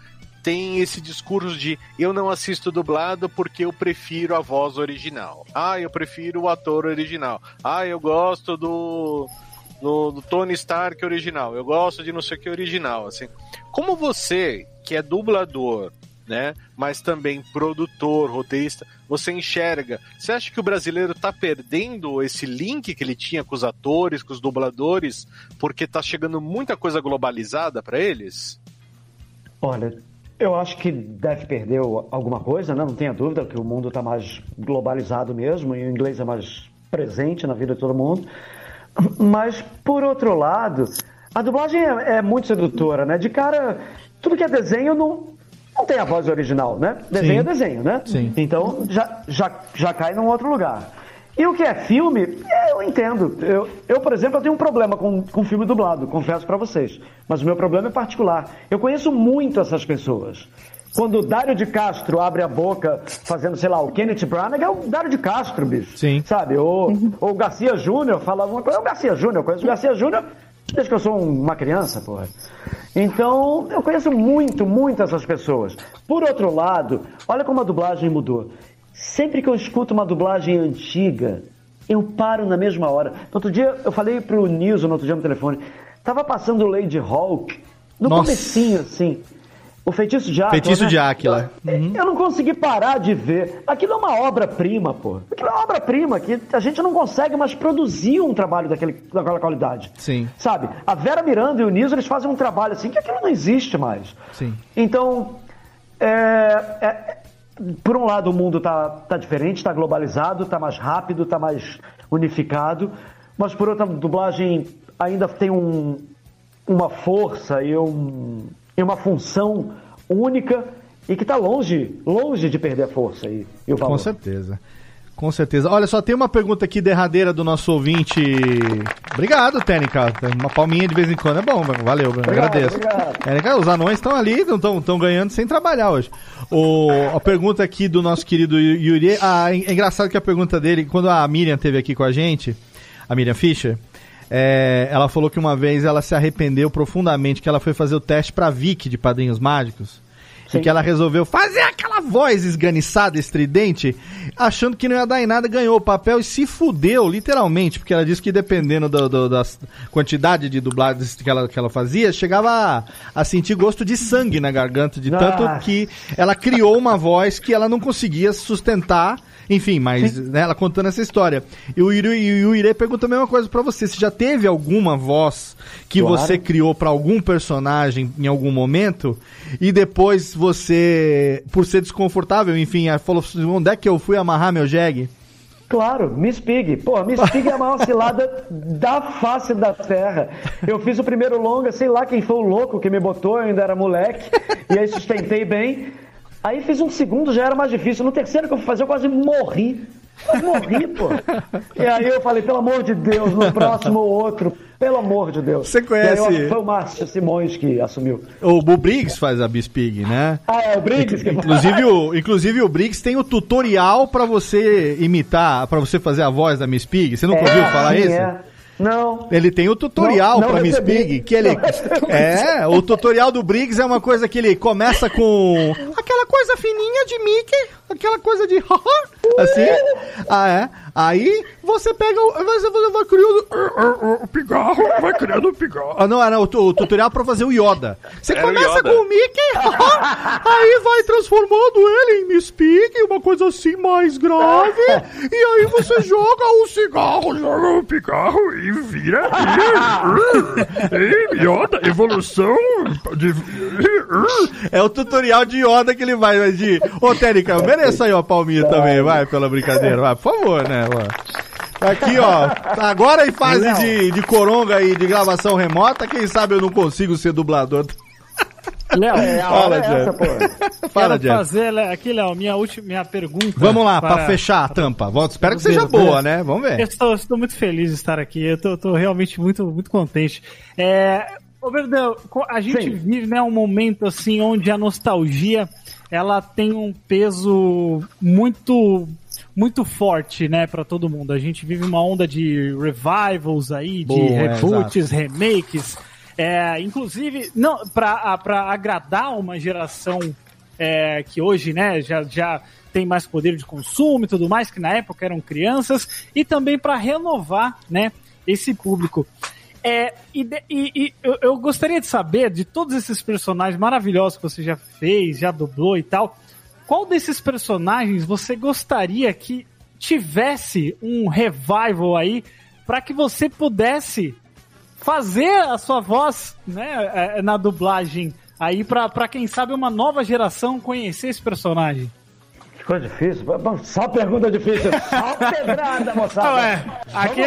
tem esse discurso de eu não assisto dublado porque eu prefiro a voz original. Ah, eu prefiro o ator original. Ah, eu gosto do, do, do Tony Stark original. Eu gosto de não sei o que original. Assim, como você que é dublador, né, mas também produtor, roteirista, você enxerga? Você acha que o brasileiro tá perdendo esse link que ele tinha com os atores, com os dubladores, porque tá chegando muita coisa globalizada para eles? Olha, eu acho que deve perder alguma coisa, né? não tenha dúvida que o mundo está mais globalizado mesmo e o inglês é mais presente na vida de todo mundo. Mas, por outro lado, a dublagem é, é muito sedutora, né? De cara, tudo que é desenho não, não tem a voz original, né? Desenho Sim. é desenho, né? Sim. Então já, já, já cai num outro lugar. E o que é filme, eu entendo. Eu, eu, por exemplo, eu tenho um problema com, com filme dublado, confesso pra vocês. Mas o meu problema é particular. Eu conheço muito essas pessoas. Quando o Dário de Castro abre a boca fazendo, sei lá, o Kenneth Branagh, é o Dário de Castro, bicho. Sim. Sabe? Ou, ou o Garcia Júnior fala alguma coisa. É o Garcia Júnior, eu conheço o Garcia Júnior desde que eu sou uma criança, porra. Então, eu conheço muito, muito essas pessoas. Por outro lado, olha como a dublagem mudou. Sempre que eu escuto uma dublagem antiga, eu paro na mesma hora. No outro dia, eu falei pro Nilson, no outro dia no telefone, tava passando o Lady Hawk, no Nossa. comecinho, assim. O Feitiço de Áquila. Feitiço né? de Áquila. Eu, eu não consegui parar de ver. Aquilo é uma obra-prima, pô. Aquilo é uma obra-prima que a gente não consegue mais produzir um trabalho daquele, daquela qualidade. Sim. Sabe? A Vera Miranda e o Nilson, eles fazem um trabalho assim que aquilo não existe mais. Sim. Então, é, é- por um lado o mundo tá, tá diferente, tá globalizado, tá mais rápido, tá mais unificado, mas por outra, a dublagem ainda tem um, uma força e, um, e uma função única e que tá longe, longe de perder a força e, e o valor. Com certeza. Com certeza. Olha, só tem uma pergunta aqui derradeira do nosso ouvinte. Obrigado, Técnica. Uma palminha de vez em quando é bom, valeu, agradeço. obrigado. Técnica, os anões estão ali, estão ganhando sem trabalhar hoje. O, a pergunta aqui do nosso querido Yuri. Ah, é engraçado que a pergunta dele, quando a Miriam teve aqui com a gente, a Miriam Fischer, é, ela falou que uma vez ela se arrependeu profundamente que ela foi fazer o teste pra Vicky de Padrinhos Mágicos. E que ela resolveu fazer aquela voz esganiçada, estridente, achando que não ia dar em nada, ganhou o papel e se fudeu, literalmente, porque ela disse que dependendo do, do- da quantidade de dublagens que ela, que ela fazia, chegava a, a sentir gosto de sangue na garganta, de tanto Ah. que ela criou uma voz que ela não conseguia sustentar. Enfim, mas né, ela contando essa história. E o Iri, e o pergunta a mesma coisa pra você. Se já teve alguma voz que Claro. você criou pra algum personagem em algum momento e depois você, por ser desconfortável, enfim, falou assim, onde é que eu fui amarrar meu jegue? Claro, Miss Pig. Pô, Miss Pig é a maior [LAUGHS] cilada da face da terra. Eu fiz o primeiro longa, sei lá quem foi o louco que me botou, eu ainda era moleque, e aí sustentei bem. Aí fiz um segundo, já era mais difícil. No terceiro que eu fui fazer, eu quase morri. Eu morri, pô. E aí eu falei, pelo amor de Deus, no próximo outro, pelo amor de Deus. Você conhece- eu foi o Márcio Simões que assumiu. O, o Briggs faz a Miss Pig, né? Ah, é o Briggs que Inclusive o, inclusive o Briggs tem o tutorial pra você imitar, pra você fazer a voz da Miss Pig. Você nunca ouviu falar isso? é. Não. Ele tem o tutorial pra Miss. Pig, que ele Não. É, o tutorial do Briggs é uma coisa que ele começa com [LAUGHS] aquela coisa fininha de Mickey, aquela coisa de [LAUGHS] [LAUGHS] assim. Ah, é. Aí você pega o você vai criando [LAUGHS] o pigarro, vai criando o pigarro. Ah, não, era o, o tutorial pra fazer o Yoda. Você Era começa Yoda. com o Mickey, [LAUGHS] aí vai transformando ele em Miss Pig, uma coisa assim mais grave, e aí você joga o cigarro, joga o pigarro e vira. Ei, Yoda, evolução de. É o tutorial de Yoda que ele vai, vai de. Ô, Térica, eu mereço aí uma palminha também, vai, pela brincadeira, vai, por favor, né, mano. Aqui, ó, agora em fase de, de coronga e de gravação remota, quem sabe eu não consigo ser dublador. Léo, É, a Fala, hora é Jeff. essa, pô. [LAUGHS] Fala, quero fazer Léo, aqui, Léo, minha última minha pergunta. Vamos lá, pra para- fechar a tampa. Volta, espero que Meu seja Deus, boa, né? né? Vamos Eu ver. estou, estou muito feliz de estar aqui. Eu estou, estou realmente muito, muito contente. É, ô, Verdão, a gente Sim. vive né, um momento assim onde a nostalgia ela tem um peso muito muito forte, né, para todo mundo. A gente vive uma onda de revivals aí, de Boa, é, reboots, remakes. É, inclusive, não para agradar uma geração é, que hoje, né, já, já tem mais poder de consumo e tudo mais, que na época eram crianças, e também para renovar, né, esse público. É, e e- e eu, eu gostaria de saber, de todos esses personagens maravilhosos que você já fez, já dublou e tal, qual desses personagens você gostaria que tivesse um revival aí para que você pudesse fazer a sua voz né, é, na dublagem aí pra quem sabe uma nova geração conhecer esse personagem? Ficou difícil? Só pergunta difícil. [LAUGHS] Só pedrada, moçada. É. Vamos Aqui,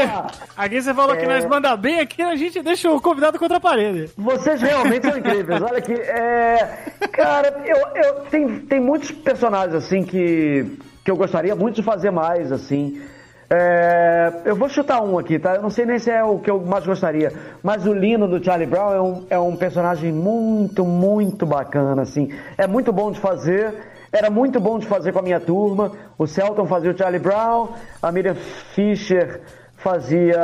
aqui você falou que É. nós manda bem, aqui a gente deixa o convidado contra a parede. Vocês realmente são incríveis. Olha aqui, é... cara, eu, eu tem, tem muitos personagens assim que, que eu gostaria muito de fazer mais, assim. É, eu vou chutar um aqui, tá? Eu não sei nem se é o que eu mais gostaria, mas o Lino do Charlie Brown é um, é um personagem muito, muito bacana, assim. É muito bom de fazer. Era muito bom de fazer com a minha turma. O Celton fazia o Charlie Brown, a Miriam Fischer fazia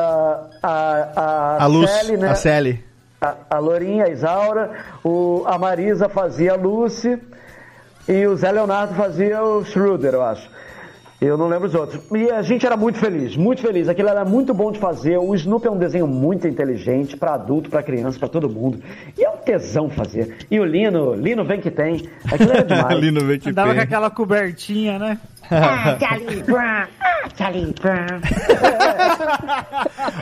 a, a, A Luz, Sally, né? a Sally. a, a Lourinha, a Isaura, o, a Marisa fazia a Lucy e o Zé Leonardo fazia o Schroeder, eu acho. Eu não lembro os outros. E a gente era muito feliz, muito feliz. Aquilo era muito bom de fazer. O Snoopy é um desenho muito inteligente para adulto, para criança, para todo mundo. E é um tesão fazer. E o Lino, Lino vem que tem. Aquilo era [LAUGHS] demais. Lino vem que Andava tem. com aquela cobertinha, né? Ah, Charlie Brown, ah, Charlie Brown.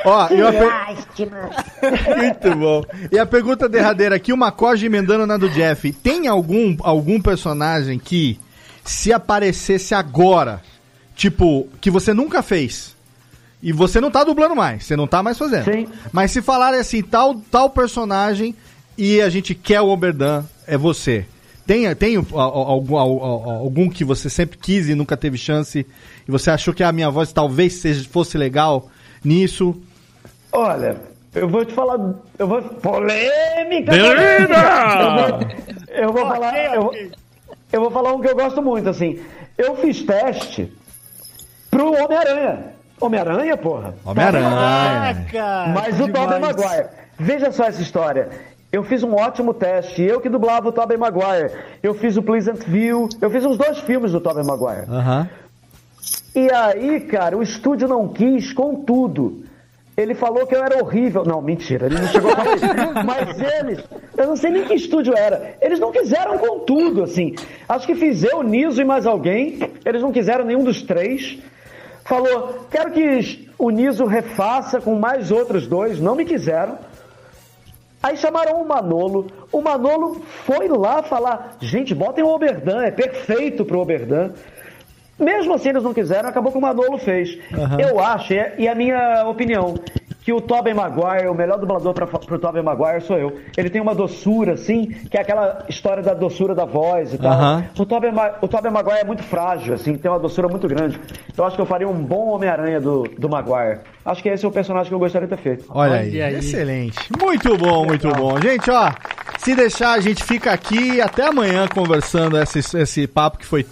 Ó, Que e uma per-. Muito bom. E a pergunta derradeira aqui, o Macoge emendando na do Jeff. Tem algum, algum personagem que, se aparecesse agora, tipo, que você nunca fez, e você não tá dublando mais, você não tá mais fazendo. Sim. Mas se falarem assim, tal, tal personagem, e a gente quer o Oberdan, é você. Tem, tem algum, algum que você sempre quis e nunca teve chance, e você achou que a minha voz talvez seja, fosse legal nisso? Olha, eu vou te falar. Eu vou. Polêmica! Beleza! Eu vou, eu vou falar. Eu, eu vou falar um que eu gosto muito, assim. Eu fiz teste pro Homem-Aranha. Homem-Aranha, porra. Homem-Aranha. Mas o Tobey Maguire. Veja só essa história. Eu fiz um ótimo teste. Eu que dublava o Tobey Maguire. Eu fiz o Pleasant View. Eu fiz os dois filmes do Tobey Maguire. Aham. E aí, cara, o estúdio não quis com tudo. Ele falou que eu era horrível. Não, mentira, ele não chegou a falar isso. [LAUGHS] Mas eles, eu não sei nem que estúdio era. Eles não quiseram com tudo, assim. Acho que fiz eu, Niso e mais alguém. Eles não quiseram nenhum dos três. Falou, quero que o Niso refaça com mais outros dois. Não me quiseram. Aí chamaram o Manolo. O Manolo foi lá falar: gente, botem o Oberdan, é perfeito pro Oberdan. Mesmo assim, eles não quiseram, acabou que o Manolo fez. Aham. Eu acho, e é- e a minha opinião, que o Tobey Maguire, o melhor dublador para pro Tobey Maguire sou eu. Ele tem uma doçura, assim, que é aquela história da doçura da voz e tal. Aham. O, Tobey o Tobey Maguire é muito frágil, assim, tem uma doçura muito grande. Eu acho que eu faria um bom Homem-Aranha do, do Maguire. Acho que esse é o personagem que eu gostaria de ter feito. Olha, aí. excelente. Muito bom, muito bom. Gente, ó, se deixar, a gente fica aqui até amanhã conversando esse, esse papo que foi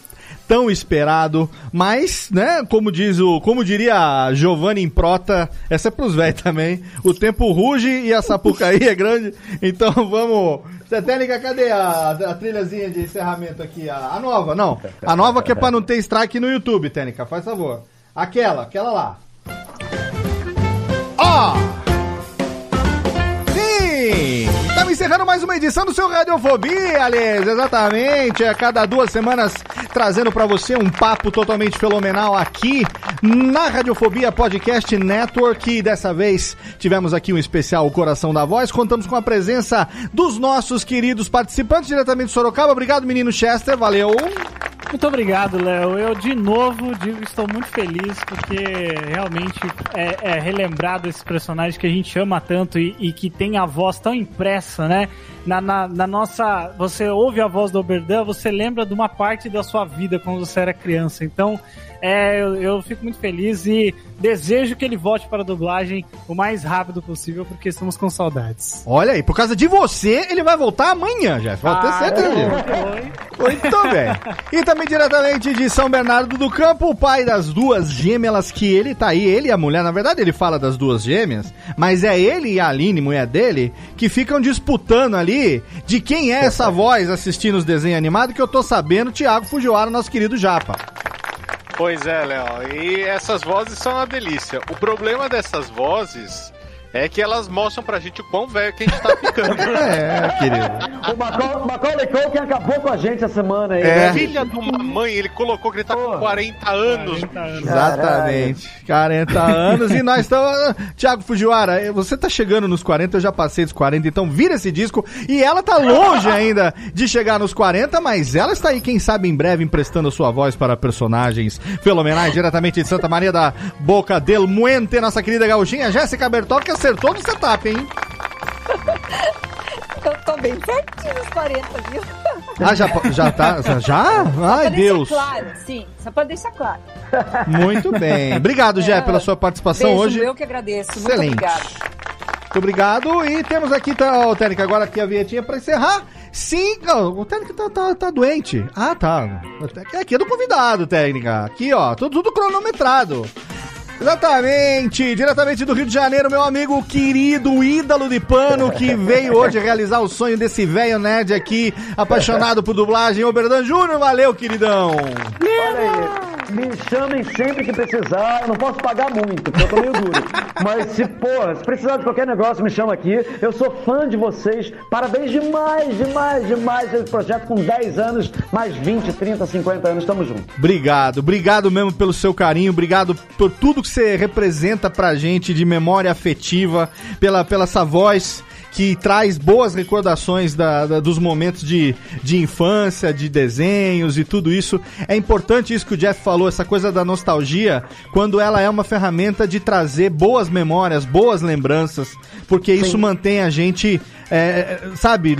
tão esperado, mas, né, como diz o, como diria Giovanni Improta, essa é pros velhos também, o tempo ruge e a sapucaí é grande, então [LAUGHS] vamos... Técnica, cadê a, a trilhazinha de encerramento aqui? A, a nova, não. A nova que é pra não ter strike no YouTube, Técnica, faz favor. Aquela, aquela lá. Ó! Sim! Estamos encerrando mais uma edição do seu Radiofobia, Aliás, exatamente. A cada duas semanas trazendo pra você um papo totalmente fenomenal aqui na Radiofobia Podcast Network. E dessa vez tivemos aqui um especial Coração da Voz. Contamos com a presença dos nossos queridos participantes diretamente de Sorocaba. Obrigado, menino Chester. Valeu. Muito obrigado, Léo. Eu, de novo, digo, estou muito feliz porque realmente é, é relembrado esse personagem que a gente ama tanto e, e que tem a voz tão impressa, né? Na, na, na nossa. Você ouve a voz do Oberdan, você lembra de uma parte da sua vida quando você era criança. Então, é, eu, eu fico muito feliz e desejo que ele volte para a dublagem o mais rápido possível porque estamos com saudades. Olha aí, por causa de você, ele vai voltar amanhã, já. Pode ter Ah, certeza. Muito bem. [LAUGHS] E também diretamente de São Bernardo do Campo, o pai das duas gêmeas que ele tá aí, ele e a mulher, na verdade ele fala das duas gêmeas, mas é ele e a Aline, mulher dele, que ficam disputando ali de quem é essa [LAUGHS] voz assistindo os desenhos animados que eu tô sabendo, Thiago Fujiwara, nosso querido Japa. Pois é, Léo. E essas vozes são uma delícia. O problema dessas vozes é que elas mostram pra gente o quão velho que a gente tá ficando. [LAUGHS] É, querido. O Macaulay, Macaulay Culkin acabou com a gente essa semana aí. É. né? Filha de uma mãe, ele colocou que ele tá com 40 anos. Exatamente. 40 anos e nós estamos. Tiago Fujiwara, você tá chegando nos 40, eu já passei dos 40, então vira esse disco. E ela tá longe ainda de chegar nos 40, mas ela está aí, quem sabe, em breve, emprestando sua voz para personagens fenomenais, diretamente de Santa Maria da Boca del Muente, nossa querida gauchinha Jéssica Bertol, que acertou no setup, hein? [LAUGHS] Eu tô bem pertinho dos 40, viu? Ah, já, já tá? Já? Ai, Deus. claro, sim, só pra deixar claro. Muito bem. Obrigado, Jé, pela sua participação Beijo, hoje. Eu que agradeço. Muito Excelente. obrigada. Muito obrigado. E temos aqui, tá, ó, Técnica, agora aqui a vinhetinha pra encerrar. Sim, o Técnica tá, tá, tá doente. Ah, tá. Aqui é do convidado, Técnica. Aqui, ó, tudo, tudo cronometrado. Exatamente, diretamente do Rio de Janeiro, meu amigo querido ídolo de pano que veio hoje realizar o sonho desse velho nerd aqui, apaixonado por dublagem, Oberdan Júnior. Valeu, queridão. Olha aí, me chamem sempre que precisar. Eu não posso pagar muito, porque eu tô meio duro. Mas se, porra, se precisar de qualquer negócio, me chama aqui. Eu sou fã de vocês. Parabéns demais, demais, demais. Esse projeto com 10 anos, mais 20, 30, 50 anos. Tamo junto. Obrigado, obrigado mesmo pelo seu carinho, obrigado por tudo que você representa pra gente de memória afetiva, pela, pela essa voz que traz boas recordações da, da- dos momentos de, de infância, de desenhos e tudo isso. É importante isso que o Jeff falou, essa coisa da nostalgia, quando ela é uma ferramenta de trazer boas memórias, boas lembranças, porque isso mantém a gente é, sabe,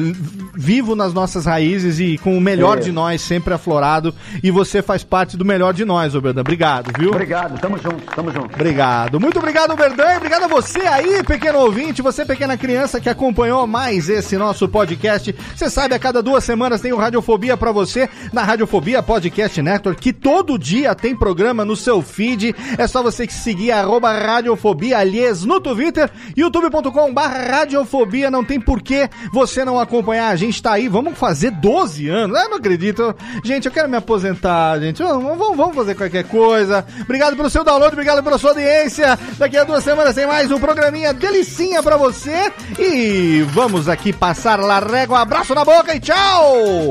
vivo nas nossas raízes e com o melhor É. de nós sempre aflorado. E você faz parte do melhor de nós, Oberdan. Obrigado, viu? Obrigado, tamo junto, tamo junto. Obrigado. Muito obrigado, Berdan. Obrigado a você aí, pequeno ouvinte, você, pequena criança que acompanhou mais esse nosso podcast. Você sabe, a cada duas semanas tem o Radiofobia pra você na Radiofobia Podcast Network, que todo dia tem programa no seu feed. É só você seguir arroba Radiofobia, aliás, no Twitter, youtube.com barra Radiofobia. Não tem por que você não acompanhar. A gente tá aí, vamos fazer 12 anos. Eu não acredito. Gente, eu quero me aposentar, gente. Vamos, vamos, vamos fazer qualquer coisa. Obrigado pelo seu download, obrigado pela sua audiência. Daqui a duas semanas tem mais um programinha delicinha pra você. E vamos aqui passar la régua. Abraço na boca e tchau!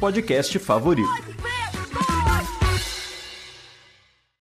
podcast favorito.